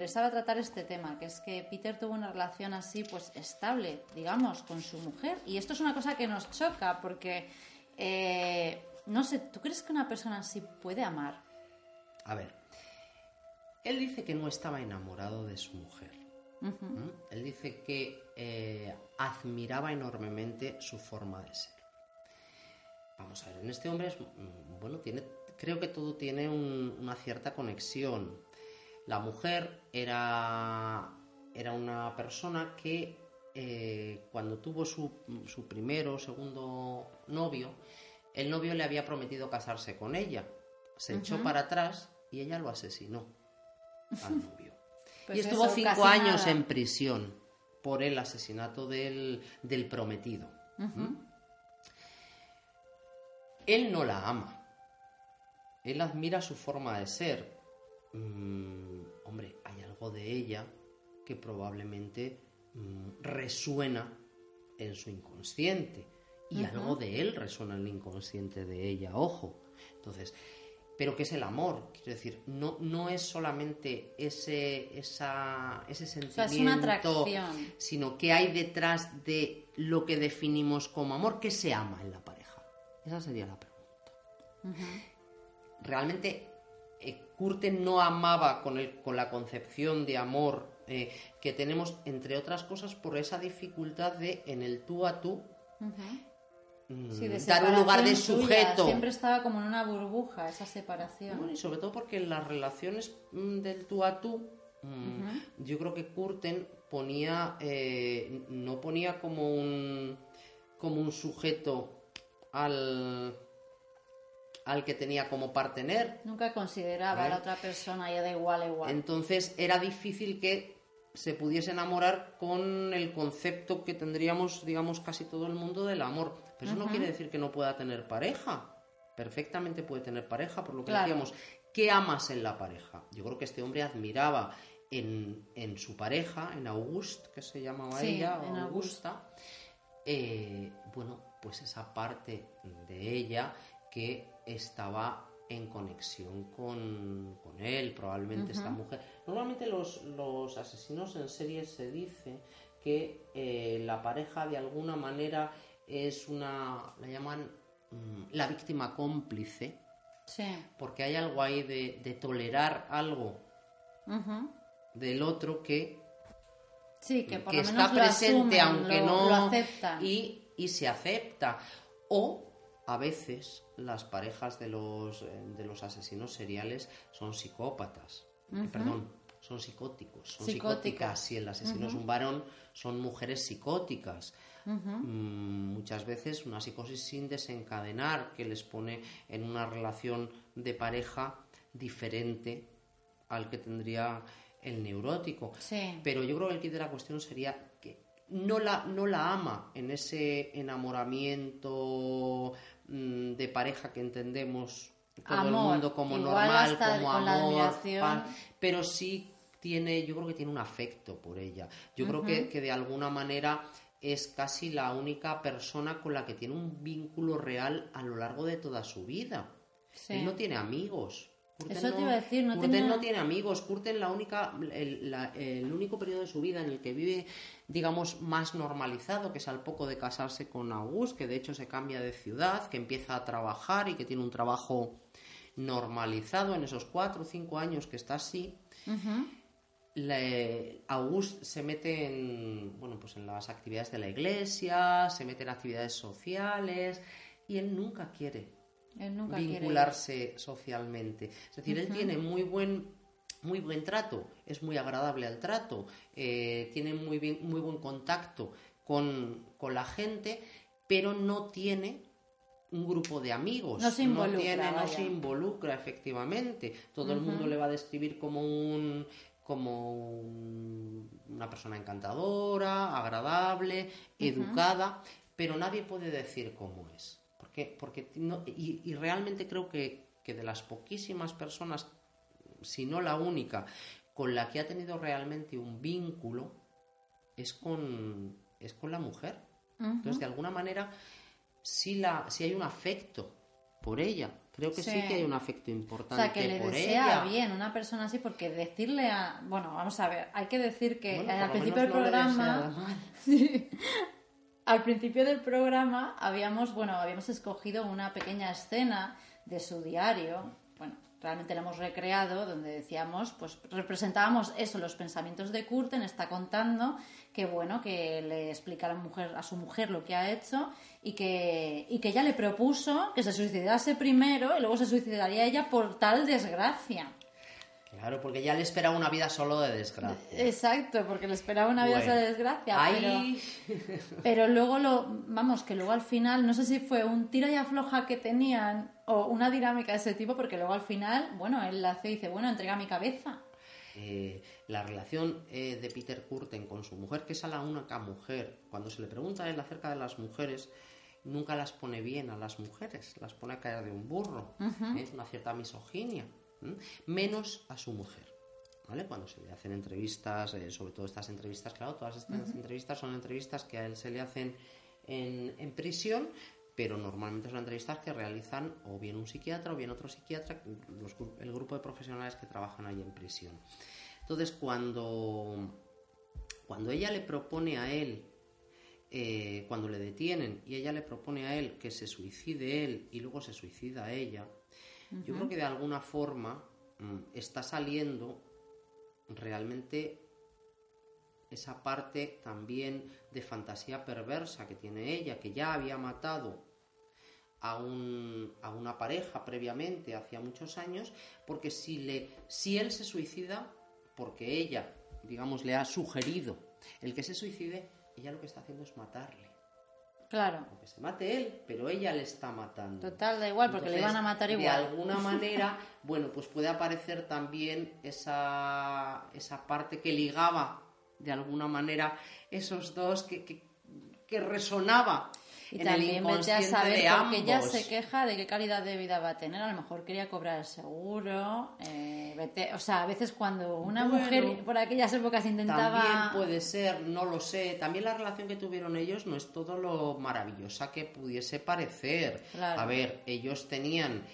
Speaker 2: Interesaba tratar este tema, que es que Peter tuvo una relación así, pues estable, digamos, con su mujer. Y esto es una cosa que nos choca, porque, eh, no sé, ¿tú crees que una persona así puede amar?
Speaker 3: A ver, él dice que no estaba enamorado de su mujer. ¿Mm? Él dice que eh, admiraba enormemente su forma de ser. Vamos a ver, en este hombre es, mm, bueno, tiene, creo que todo tiene un- una cierta conexión. La mujer era, era una persona que eh, cuando tuvo su, su primero o segundo novio, el novio le había prometido casarse con ella. Se echó para atrás y ella lo asesinó al novio.
Speaker 2: Pues
Speaker 3: y estuvo cinco años
Speaker 2: nada.
Speaker 3: en prisión por el asesinato del, del prometido. ¿Mm? Él no la ama. Él admira su forma de ser. Mm, hombre, hay algo de ella que probablemente mm, resuena en su inconsciente. Y algo de él resuena en el inconsciente de ella, ojo. Entonces, pero ¿qué es el amor? Quiero decir, no, no es solamente ese, esa, ese
Speaker 2: sea,
Speaker 3: sentimiento,
Speaker 2: es una atracción.
Speaker 3: sino que hay detrás de lo que definimos como amor, ¿qué se ama en la pareja? Esa sería la pregunta. Realmente Curten no amaba con, el, con la concepción de amor eh, que tenemos, entre otras cosas, por esa dificultad de en el tú a tú mm,
Speaker 2: Sí, de
Speaker 3: dar un lugar de
Speaker 2: suya.
Speaker 3: sujeto.
Speaker 2: Siempre estaba como en una burbuja esa separación.
Speaker 3: Bueno, y sobre todo porque en las relaciones mm, del tú a tú, mm, yo creo que Curten ponía, eh, no ponía como un, como un sujeto al, al que tenía como partener.
Speaker 2: Nunca consideraba a la otra persona ya de igual a igual.
Speaker 3: Entonces era difícil que se pudiese enamorar con el concepto que tendríamos, digamos, casi todo el mundo del amor. Pero eso no quiere decir que no pueda tener pareja. Perfectamente puede tener pareja, por lo que
Speaker 2: Claro.
Speaker 3: decíamos. ¿Qué amas en la pareja? Yo creo que este hombre admiraba en, en su pareja, en August, que se llamaba
Speaker 2: Sí,
Speaker 3: ella,
Speaker 2: en
Speaker 3: Augusta, eh, bueno, pues esa parte de ella que estaba en conexión con, con él, probablemente esta mujer. Normalmente los, los asesinos en serie se dice que eh, la pareja de alguna manera es una, la llaman mm, la víctima cómplice,
Speaker 2: Sí.
Speaker 3: porque hay algo ahí de, de tolerar algo del otro que
Speaker 2: Sí, que por
Speaker 3: que
Speaker 2: lo
Speaker 3: está
Speaker 2: menos lo
Speaker 3: presente
Speaker 2: asumen,
Speaker 3: aunque
Speaker 2: lo-
Speaker 3: no
Speaker 2: lo aceptan.
Speaker 3: y, y se acepta o a veces las parejas de los eh, de los asesinos seriales son psicópatas. Eh, perdón son psicóticos son psicóticas. Si el asesino es un varón son mujeres psicóticas. Mm, muchas veces una psicosis sin desencadenar que les pone en una relación de pareja diferente al que tendría el neurótico.
Speaker 2: Sí.
Speaker 3: pero yo creo que el kit de la cuestión sería que no la, no la ama en ese enamoramiento mm, de pareja que entendemos todo el mundo como normal, como amor, paz, pero sí tiene, yo creo que tiene un afecto por ella. Yo creo que, que de alguna manera es casi la única persona con la que tiene un vínculo real a lo largo de toda su vida.
Speaker 2: Sí.
Speaker 3: Él no tiene amigos. Curten
Speaker 2: Eso te iba a decir, no
Speaker 3: Curten
Speaker 2: tenía-
Speaker 3: no tiene amigos. Curten la única, el, la- el único periodo de su vida en el que vive, digamos, más normalizado, que es al poco de casarse con August, que de hecho se cambia de ciudad, que empieza a trabajar y que tiene un trabajo normalizado en esos cuatro o cinco años que está así. Le- August se mete en, bueno, pues en las actividades de la iglesia, se mete en actividades sociales y él nunca quiere
Speaker 2: Él nunca quiere ir.
Speaker 3: vincularse socialmente. Es decir, él tiene muy buen, muy buen trato, es muy agradable al trato, eh, tiene muy, bien, muy buen contacto con, con la gente, pero no tiene un grupo de amigos.
Speaker 2: No se involucra,
Speaker 3: tiene, no se involucra, efectivamente. Todo el mundo le va a describir como un como un- una persona encantadora, agradable, educada, pero nadie puede decir cómo es. Porque, porque no- y, y realmente creo que, que de las poquísimas personas, si no la única, con la que ha tenido realmente un vínculo, es con, es con la mujer. Entonces, de alguna manera, sí, la, sí hay un afecto por ella. Creo que sí,
Speaker 2: Sí.
Speaker 3: que hay un afecto
Speaker 2: O
Speaker 3: importante
Speaker 2: sea, que le
Speaker 3: por
Speaker 2: desea
Speaker 3: ella.
Speaker 2: bien una persona así, porque decirle a. Bueno, vamos a ver, hay que decir que
Speaker 3: Bueno,
Speaker 2: al principio del
Speaker 3: no
Speaker 2: programa. Sí. Al principio del programa habíamos, bueno, habíamos escogido una pequeña escena de su diario. Bueno, realmente la hemos recreado, donde decíamos, pues representábamos eso, los pensamientos de Curten, está contando que bueno, que le explica a la mujer, a su mujer lo que ha hecho y que, y que ella le propuso que se suicidase primero y luego se suicidaría ella por tal desgracia.
Speaker 3: Claro, porque ya le esperaba una vida solo de desgracia.
Speaker 2: Exacto, porque le esperaba una vida
Speaker 3: Bueno,
Speaker 2: de desgracia.
Speaker 3: ahí-
Speaker 2: Pero, pero luego lo, vamos, que luego al final, no sé si fue un tira y afloja que tenían o una dinámica de ese tipo, porque luego al final, bueno, él la hace y dice, bueno, entrega mi cabeza.
Speaker 3: Eh, la relación eh, de Peter Curten con su mujer, que es a la única mujer, cuando se le pregunta a él acerca de las mujeres, nunca las pone bien a las mujeres, las pone a caer de un burro. ¿eh? Es una cierta misoginia, ¿m? menos a su mujer. ¿Vale? Cuando se le hacen entrevistas, eh, sobre todo estas entrevistas, claro, todas estas entrevistas son entrevistas que a él se le hacen en, en prisión, pero normalmente son entrevistas que realizan o bien un psiquiatra o bien otro psiquiatra, los el grupo de profesionales que trabajan ahí en prisión. Entonces, cuando, cuando ella le propone a él, eh, cuando le detienen y ella le propone a él que se suicide él y luego se suicida ella, yo creo que de alguna forma mm, está saliendo realmente esa parte también de fantasía perversa que tiene ella, que ya había matado a, un- a una pareja previamente, hacía muchos años, porque si, le, si él se suicida, porque ella, digamos, le ha sugerido el que se suicide, ella lo que está haciendo es matarle.
Speaker 2: Claro,
Speaker 3: Aunque se mate él, pero ella le está matando.
Speaker 2: total, da igual, porque le iban a matar
Speaker 3: De
Speaker 2: igual.
Speaker 3: alguna manera, bueno, pues puede aparecer también esa, esa parte que ligaba de alguna manera esos dos que, que, que resonaba
Speaker 2: Y
Speaker 3: en el
Speaker 2: también vete a
Speaker 3: inconsciente
Speaker 2: saber
Speaker 3: de
Speaker 2: porque ella se queja de qué calidad de vida va a tener. A lo mejor quería cobrar el seguro. eh, vete- o sea, a veces cuando una
Speaker 3: Bueno,
Speaker 2: mujer por aquellas épocas intentaba.
Speaker 3: También puede ser, no lo sé. También la relación que tuvieron ellos no es todo lo maravillosa que pudiese parecer.
Speaker 2: Claro.
Speaker 3: A ver, ellos tenían.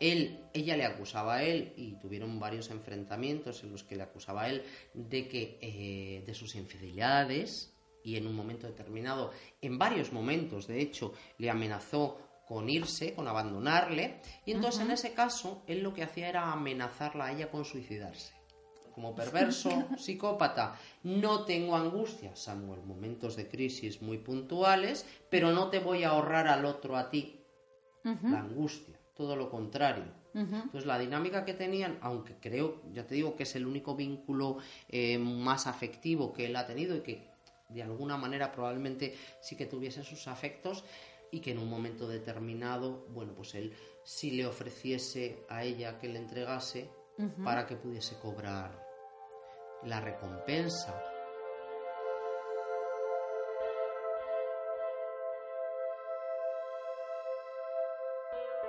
Speaker 3: Él, ella le acusaba a él y tuvieron varios enfrentamientos en los que le acusaba a él de que eh, de sus infidelidades y en un momento determinado, en varios momentos, de hecho, le amenazó con irse, con abandonarle y entonces en ese caso él lo que hacía era amenazarla a ella con suicidarse. Como perverso, psicópata. No tengo angustia, Samuel, momentos de crisis muy puntuales, pero no te voy a ahorrar al otro a ti. La angustia, todo lo contrario. Entonces la dinámica que tenían, aunque creo, ya te digo que es el único vínculo eh, más afectivo que él ha tenido y que de alguna manera probablemente sí que tuviese sus afectos y que en un momento determinado, bueno, pues él sí le ofreciese a ella que le entregase para que pudiese cobrar la recompensa.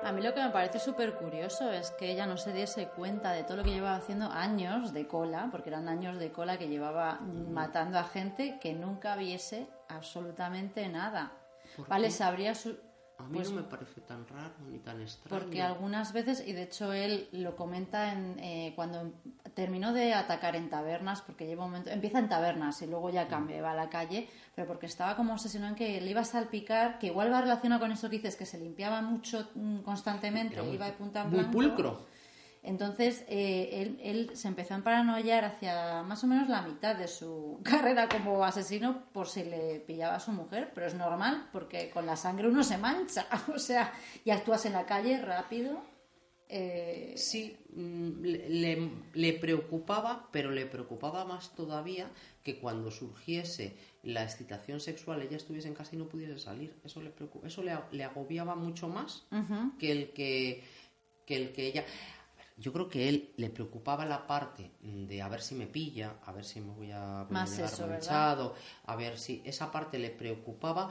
Speaker 2: A mí lo que me parece súper curioso es que ella no se diese cuenta de todo lo que llevaba haciendo años de cola, porque eran años de cola que llevaba matando a gente que nunca viese absolutamente nada.
Speaker 3: ¿Por
Speaker 2: Vale,
Speaker 3: qué?
Speaker 2: sabría su...
Speaker 3: A mí
Speaker 2: Pues
Speaker 3: no me parece tan raro ni tan extraño.
Speaker 2: Porque algunas veces, y de hecho él lo comenta en, eh, cuando terminó de atacar en tabernas, porque lleva un momento, empieza en tabernas y luego ya cambia, va a la calle, pero porque estaba como obsesionado en que le iba a salpicar, que igual va relacionado con eso que dices, que se limpiaba mucho mm, constantemente,
Speaker 3: Era muy,
Speaker 2: iba de punta en
Speaker 3: muy
Speaker 2: blanco.
Speaker 3: pulcro.
Speaker 2: Entonces, eh, él, él se empezó a paranoiar hacia más o menos la mitad de su carrera como asesino por si le pillaba a su mujer, pero es normal porque con la sangre uno se mancha, o sea, y actúas en la calle rápido. Eh,
Speaker 3: Sí, mm, le, preocupaba, pero le preocupaba más todavía que cuando surgiese la excitación sexual ella estuviese en casa y no pudiese salir. Eso le eso le, le agobiaba mucho más que el que, que el que ella. Yo creo que él le preocupaba la parte de a ver si me pilla, a ver si me voy a, voy a
Speaker 2: Más
Speaker 3: llegar
Speaker 2: eso, ¿verdad?
Speaker 3: manchado, a ver si esa parte le preocupaba,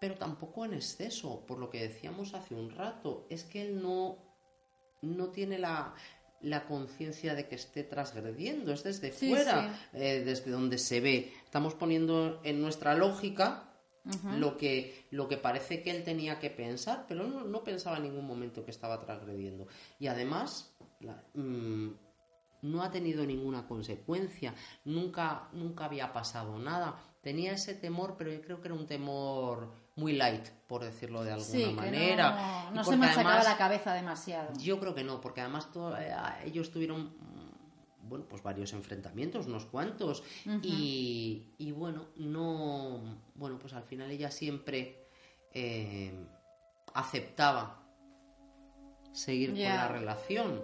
Speaker 3: pero tampoco en exceso, por lo que decíamos hace un rato, es que él no, no tiene la, la conciencia de que esté transgrediendo, es desde
Speaker 2: Sí,
Speaker 3: fuera,
Speaker 2: sí.
Speaker 3: eh, desde donde se ve. Estamos poniendo en nuestra lógica lo, que, lo que parece que él tenía que pensar, pero no, no pensaba en ningún momento que estaba transgrediendo. Y además, la- mm, no ha tenido ninguna consecuencia, nunca, nunca había pasado nada. Tenía ese temor, pero yo creo que era un temor muy light, por decirlo de alguna
Speaker 2: sí, que
Speaker 3: manera.
Speaker 2: no,
Speaker 3: Y
Speaker 2: no se machacaba
Speaker 3: además-
Speaker 2: la cabeza demasiado.
Speaker 3: yo creo que no, porque además eh, ellos tuvieron mm, bueno, pues varios enfrentamientos, unos cuantos, y, y bueno, no, bueno, pues al final ella siempre eh, aceptaba seguir con la relación.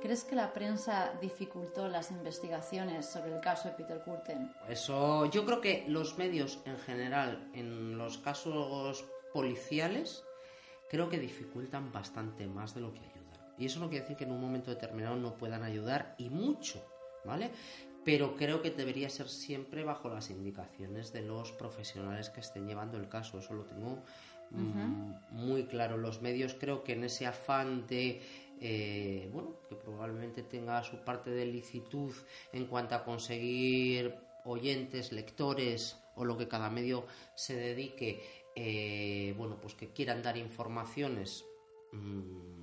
Speaker 2: ¿Crees que la prensa dificultó las investigaciones sobre el caso de Peter Kurten?
Speaker 3: Eso, yo creo que los medios en general, en los casos policiales, creo que dificultan bastante más de lo que ayudan. Y eso no quiere decir que en un momento determinado no puedan ayudar y mucho, ¿vale? Pero creo que debería ser siempre bajo las indicaciones de los profesionales que estén llevando el caso. Eso lo tengo mm, muy claro. Los medios creo que en ese afán de eh, bueno, que probablemente tenga su parte de licitud en cuanto a conseguir oyentes, lectores o lo que cada medio se dedique, eh, bueno, pues que quieran dar informaciones mm,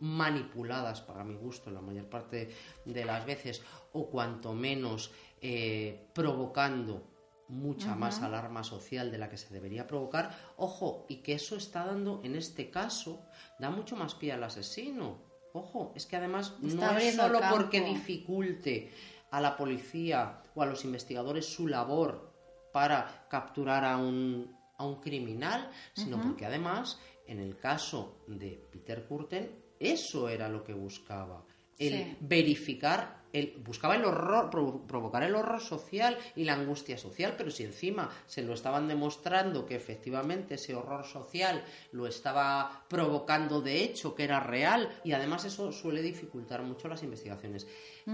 Speaker 3: manipuladas para mi gusto la mayor parte de las veces o cuanto menos eh, provocando mucha más alarma social de la que se debería provocar. Ojo, y que eso está dando, en este caso, da mucho más pie al asesino. Ojo, es que además no es solo porque dificulte a la policía o a los investigadores su labor para capturar a un, a un criminal, sino porque además, en el caso de Peter Kurten, eso era lo que buscaba el verificar, el, buscaba el horror, provocar el horror social y la angustia social, pero si encima se lo estaban demostrando que efectivamente ese horror social lo estaba provocando de hecho, que era real, y además eso suele dificultar mucho las investigaciones.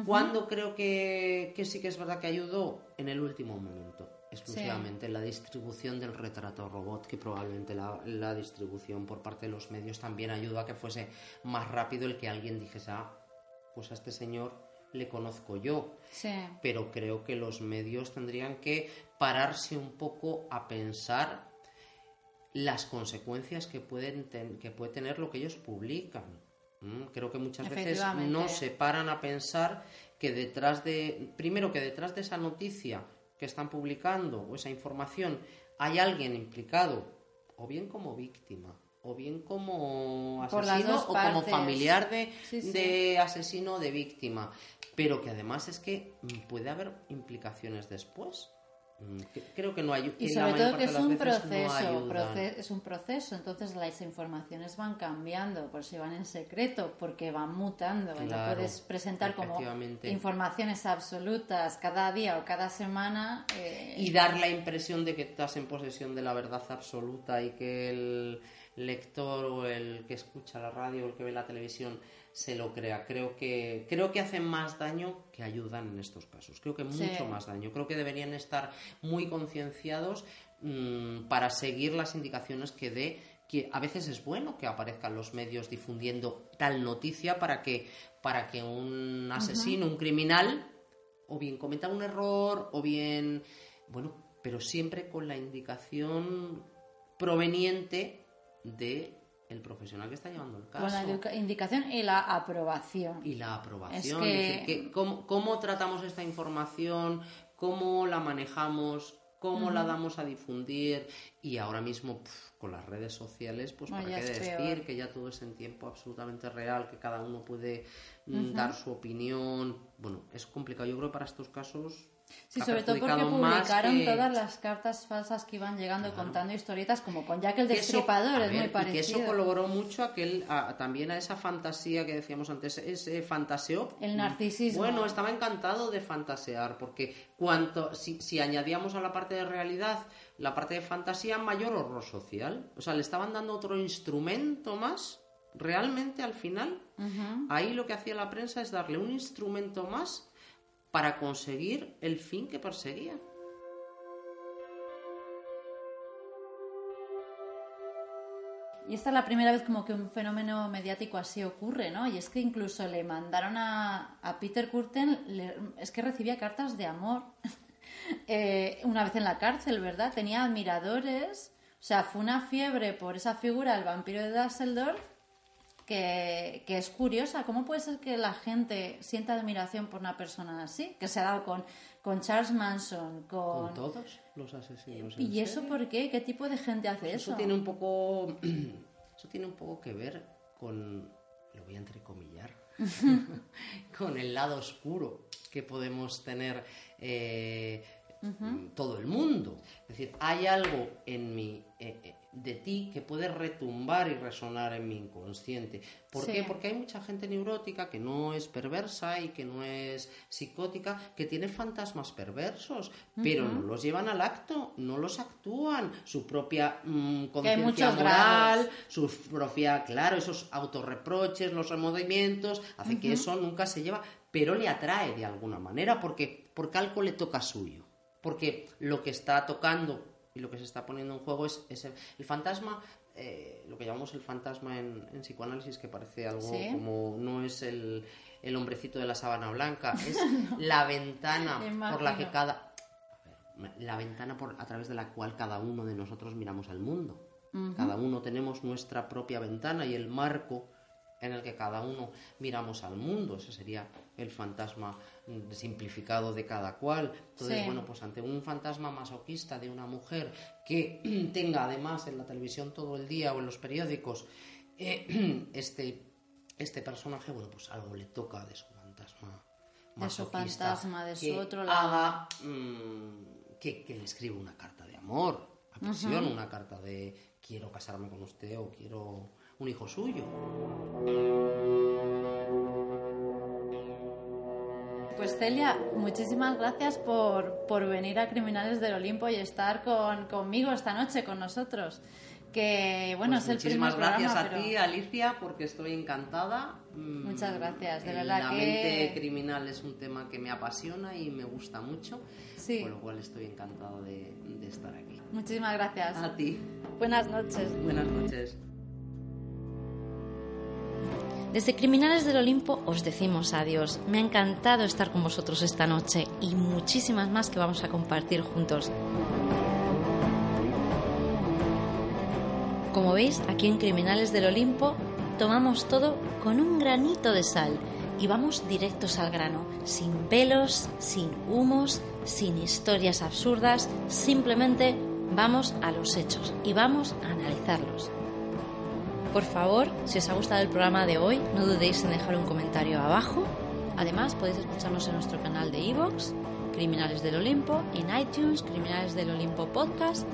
Speaker 3: ¿Cuándo creo que, sí que es verdad que ayudó? En el último momento exclusivamente la distribución del retrato robot, que probablemente la, la, distribución por parte de los medios también ayudó a que fuese más rápido el que alguien dijese, ah, pues a este señor le conozco yo. Pero creo que los medios tendrían que pararse un poco a pensar las consecuencias que, pueden que puede tener lo que ellos publican. Mm, creo que muchas veces no se paran a pensar que detrás de, primero que detrás de esa noticia que están publicando o esa información hay alguien implicado, o bien como víctima, o bien como asesino o como familiar de, de asesino o de víctima. Pero que además es que puede haber implicaciones después. Mm, creo que no hay
Speaker 2: y sobre todo que es un proceso, es un proceso. Entonces las informaciones van cambiando por si van en secreto porque van mutando. Y no puedes presentar como informaciones absolutas cada día o cada semana
Speaker 3: eh, y dar la impresión de que estás en posesión de la verdad absoluta y que el lector o el que escucha la radio o el que ve la televisión se lo crea. Creo que, creo que hacen más daño que ayudan en estos casos. Creo que mucho más daño. Creo que deberían estar muy concienciados mm, para seguir las indicaciones que dé que a veces es bueno que aparezcan los medios difundiendo tal noticia para que, para que un asesino, un criminal, o bien cometa un error, o bien, bueno, pero siempre con la indicación proveniente de el profesional que está llevando el caso.
Speaker 2: Con la indicación y la aprobación.
Speaker 3: Y la aprobación. Es ¿cómo, tratamos esta información? ¿Cómo la manejamos? ¿Cómo la damos a difundir? Y ahora mismo, con las redes sociales, pues para qué decir que ya todo es en tiempo absolutamente real, que cada uno puede mm, dar su opinión. Bueno, es complicado. Yo creo que para estos casos
Speaker 2: Sí, sobre todo porque publicaron todas las cartas falsas que iban llegando contando historietas, como con Jack el Destripador, es muy parecido.
Speaker 3: Y que eso colaboró mucho aquel, también a esa fantasía que decíamos antes, ese fantaseo.
Speaker 2: El narcisismo.
Speaker 3: Bueno, estaba encantado de fantasear, porque cuanto, si, si añadíamos a la parte de realidad la parte de fantasía, mayor horror social. O sea, le estaban dando otro instrumento más realmente al final, ahí lo que hacía la prensa es darle un instrumento más para conseguir el fin que perseguía.
Speaker 2: Y esta es la primera vez como que un fenómeno mediático así ocurre, ¿no? Y es que incluso le mandaron a, Peter Curten, es que recibía cartas de amor eh, una vez en la cárcel, ¿verdad? Tenía admiradores, o sea, fue una fiebre por esa figura del vampiro de Dusseldorf que, es curiosa. ¿Cómo puede ser que la gente sienta admiración por una persona así? Que se ha dado con, con Charles Manson, con...
Speaker 3: Con todos los asesinos.
Speaker 2: ¿Y eso por qué? ¿Qué tipo de gente hace eso?
Speaker 3: Eso tiene un poco... Eso tiene un poco que ver con... Lo voy a entrecomillar. con el lado oscuro que podemos tener eh, todo el mundo. Es decir, hay algo en mi... Eh, eh, de ti que puede retumbar y resonar en mi inconsciente. ¿Por
Speaker 2: Sí.
Speaker 3: qué? Porque hay mucha gente neurótica que no es perversa y que no es psicótica, que tiene fantasmas perversos, pero no los llevan al acto, no los actúan. Su propia mm,
Speaker 2: hay
Speaker 3: conciencia moral,
Speaker 2: grados.
Speaker 3: su propia, claro, esos autorreproches, los remordimientos, hace que eso nunca se lleva, pero le atrae de alguna manera, porque, porque algo le toca suyo. Porque lo que está tocando y lo que se está poniendo en juego es, es el, fantasma, eh, lo que llamamos el fantasma en, en psicoanálisis, que parece algo
Speaker 2: Sí.
Speaker 3: como no es el, el hombrecito de la sábana blanca, es la ventana por la que cada ver, la ventana por, a través de la cual cada uno de nosotros miramos al mundo. Cada uno tenemos nuestra propia ventana y el marco en el que cada uno miramos al mundo. Ese sería el fantasma mm, simplificado de cada cual. Entonces,
Speaker 2: Sí.
Speaker 3: bueno, pues ante un fantasma masoquista de una mujer que tenga además en la televisión todo el día o en los periódicos eh, este, este personaje, bueno, pues algo le toca de su fantasma
Speaker 2: De su
Speaker 3: masoquista
Speaker 2: fantasma, de su
Speaker 3: que
Speaker 2: otro lado.
Speaker 3: haga, mm, que, que le escriba una carta de amor, a presión, una carta de quiero casarme con usted o quiero un hijo suyo.
Speaker 2: Pues Celia, muchísimas gracias por, por venir a Criminales del Olimpo y estar con, conmigo esta noche, con nosotros. Que bueno,
Speaker 3: Pues
Speaker 2: es el
Speaker 3: muchísimas
Speaker 2: primer
Speaker 3: gracias
Speaker 2: programa,
Speaker 3: a
Speaker 2: pero-
Speaker 3: ti, Alicia, porque estoy encantada. Mm,
Speaker 2: Muchas gracias, de verdad
Speaker 3: La
Speaker 2: que-
Speaker 3: mente criminal es un tema que me apasiona y me gusta mucho,
Speaker 2: Sí.
Speaker 3: con lo cual estoy encantada de, de estar aquí.
Speaker 2: Muchísimas gracias.
Speaker 3: A ti,
Speaker 2: Buenas noches.
Speaker 3: buenas noches.
Speaker 2: Desde Criminales del Olimpo os decimos adiós. Me ha encantado estar con vosotros esta noche y muchísimas más que vamos a compartir juntos. Como veis, aquí en Criminales del Olimpo tomamos todo con un granito de sal y vamos directos al grano, sin velos, sin humos, sin historias absurdas, simplemente vamos a los hechos y vamos a analizarlos. Por favor, si os ha gustado el programa de hoy, no dudéis en dejar un comentario abajo. Además, podéis escucharnos en nuestro canal de iVoox, Criminales del Olimpo, en iTunes, Criminales del Olimpo Podcast.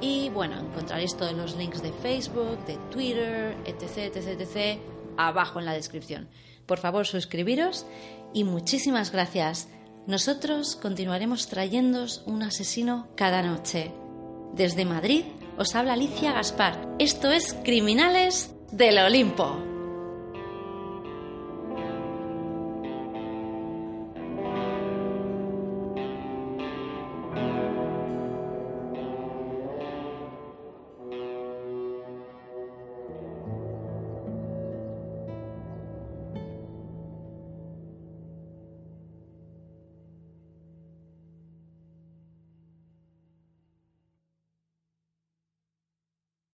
Speaker 2: Y bueno, encontraréis todos los links de Facebook, de Twitter, etc, etc, etc, abajo en la descripción. Por favor, suscribiros y muchísimas gracias. Nosotros continuaremos trayéndoos un asesino cada noche. Desde Madrid os habla Alicia Gaspar. Esto es Criminales del Olimpo.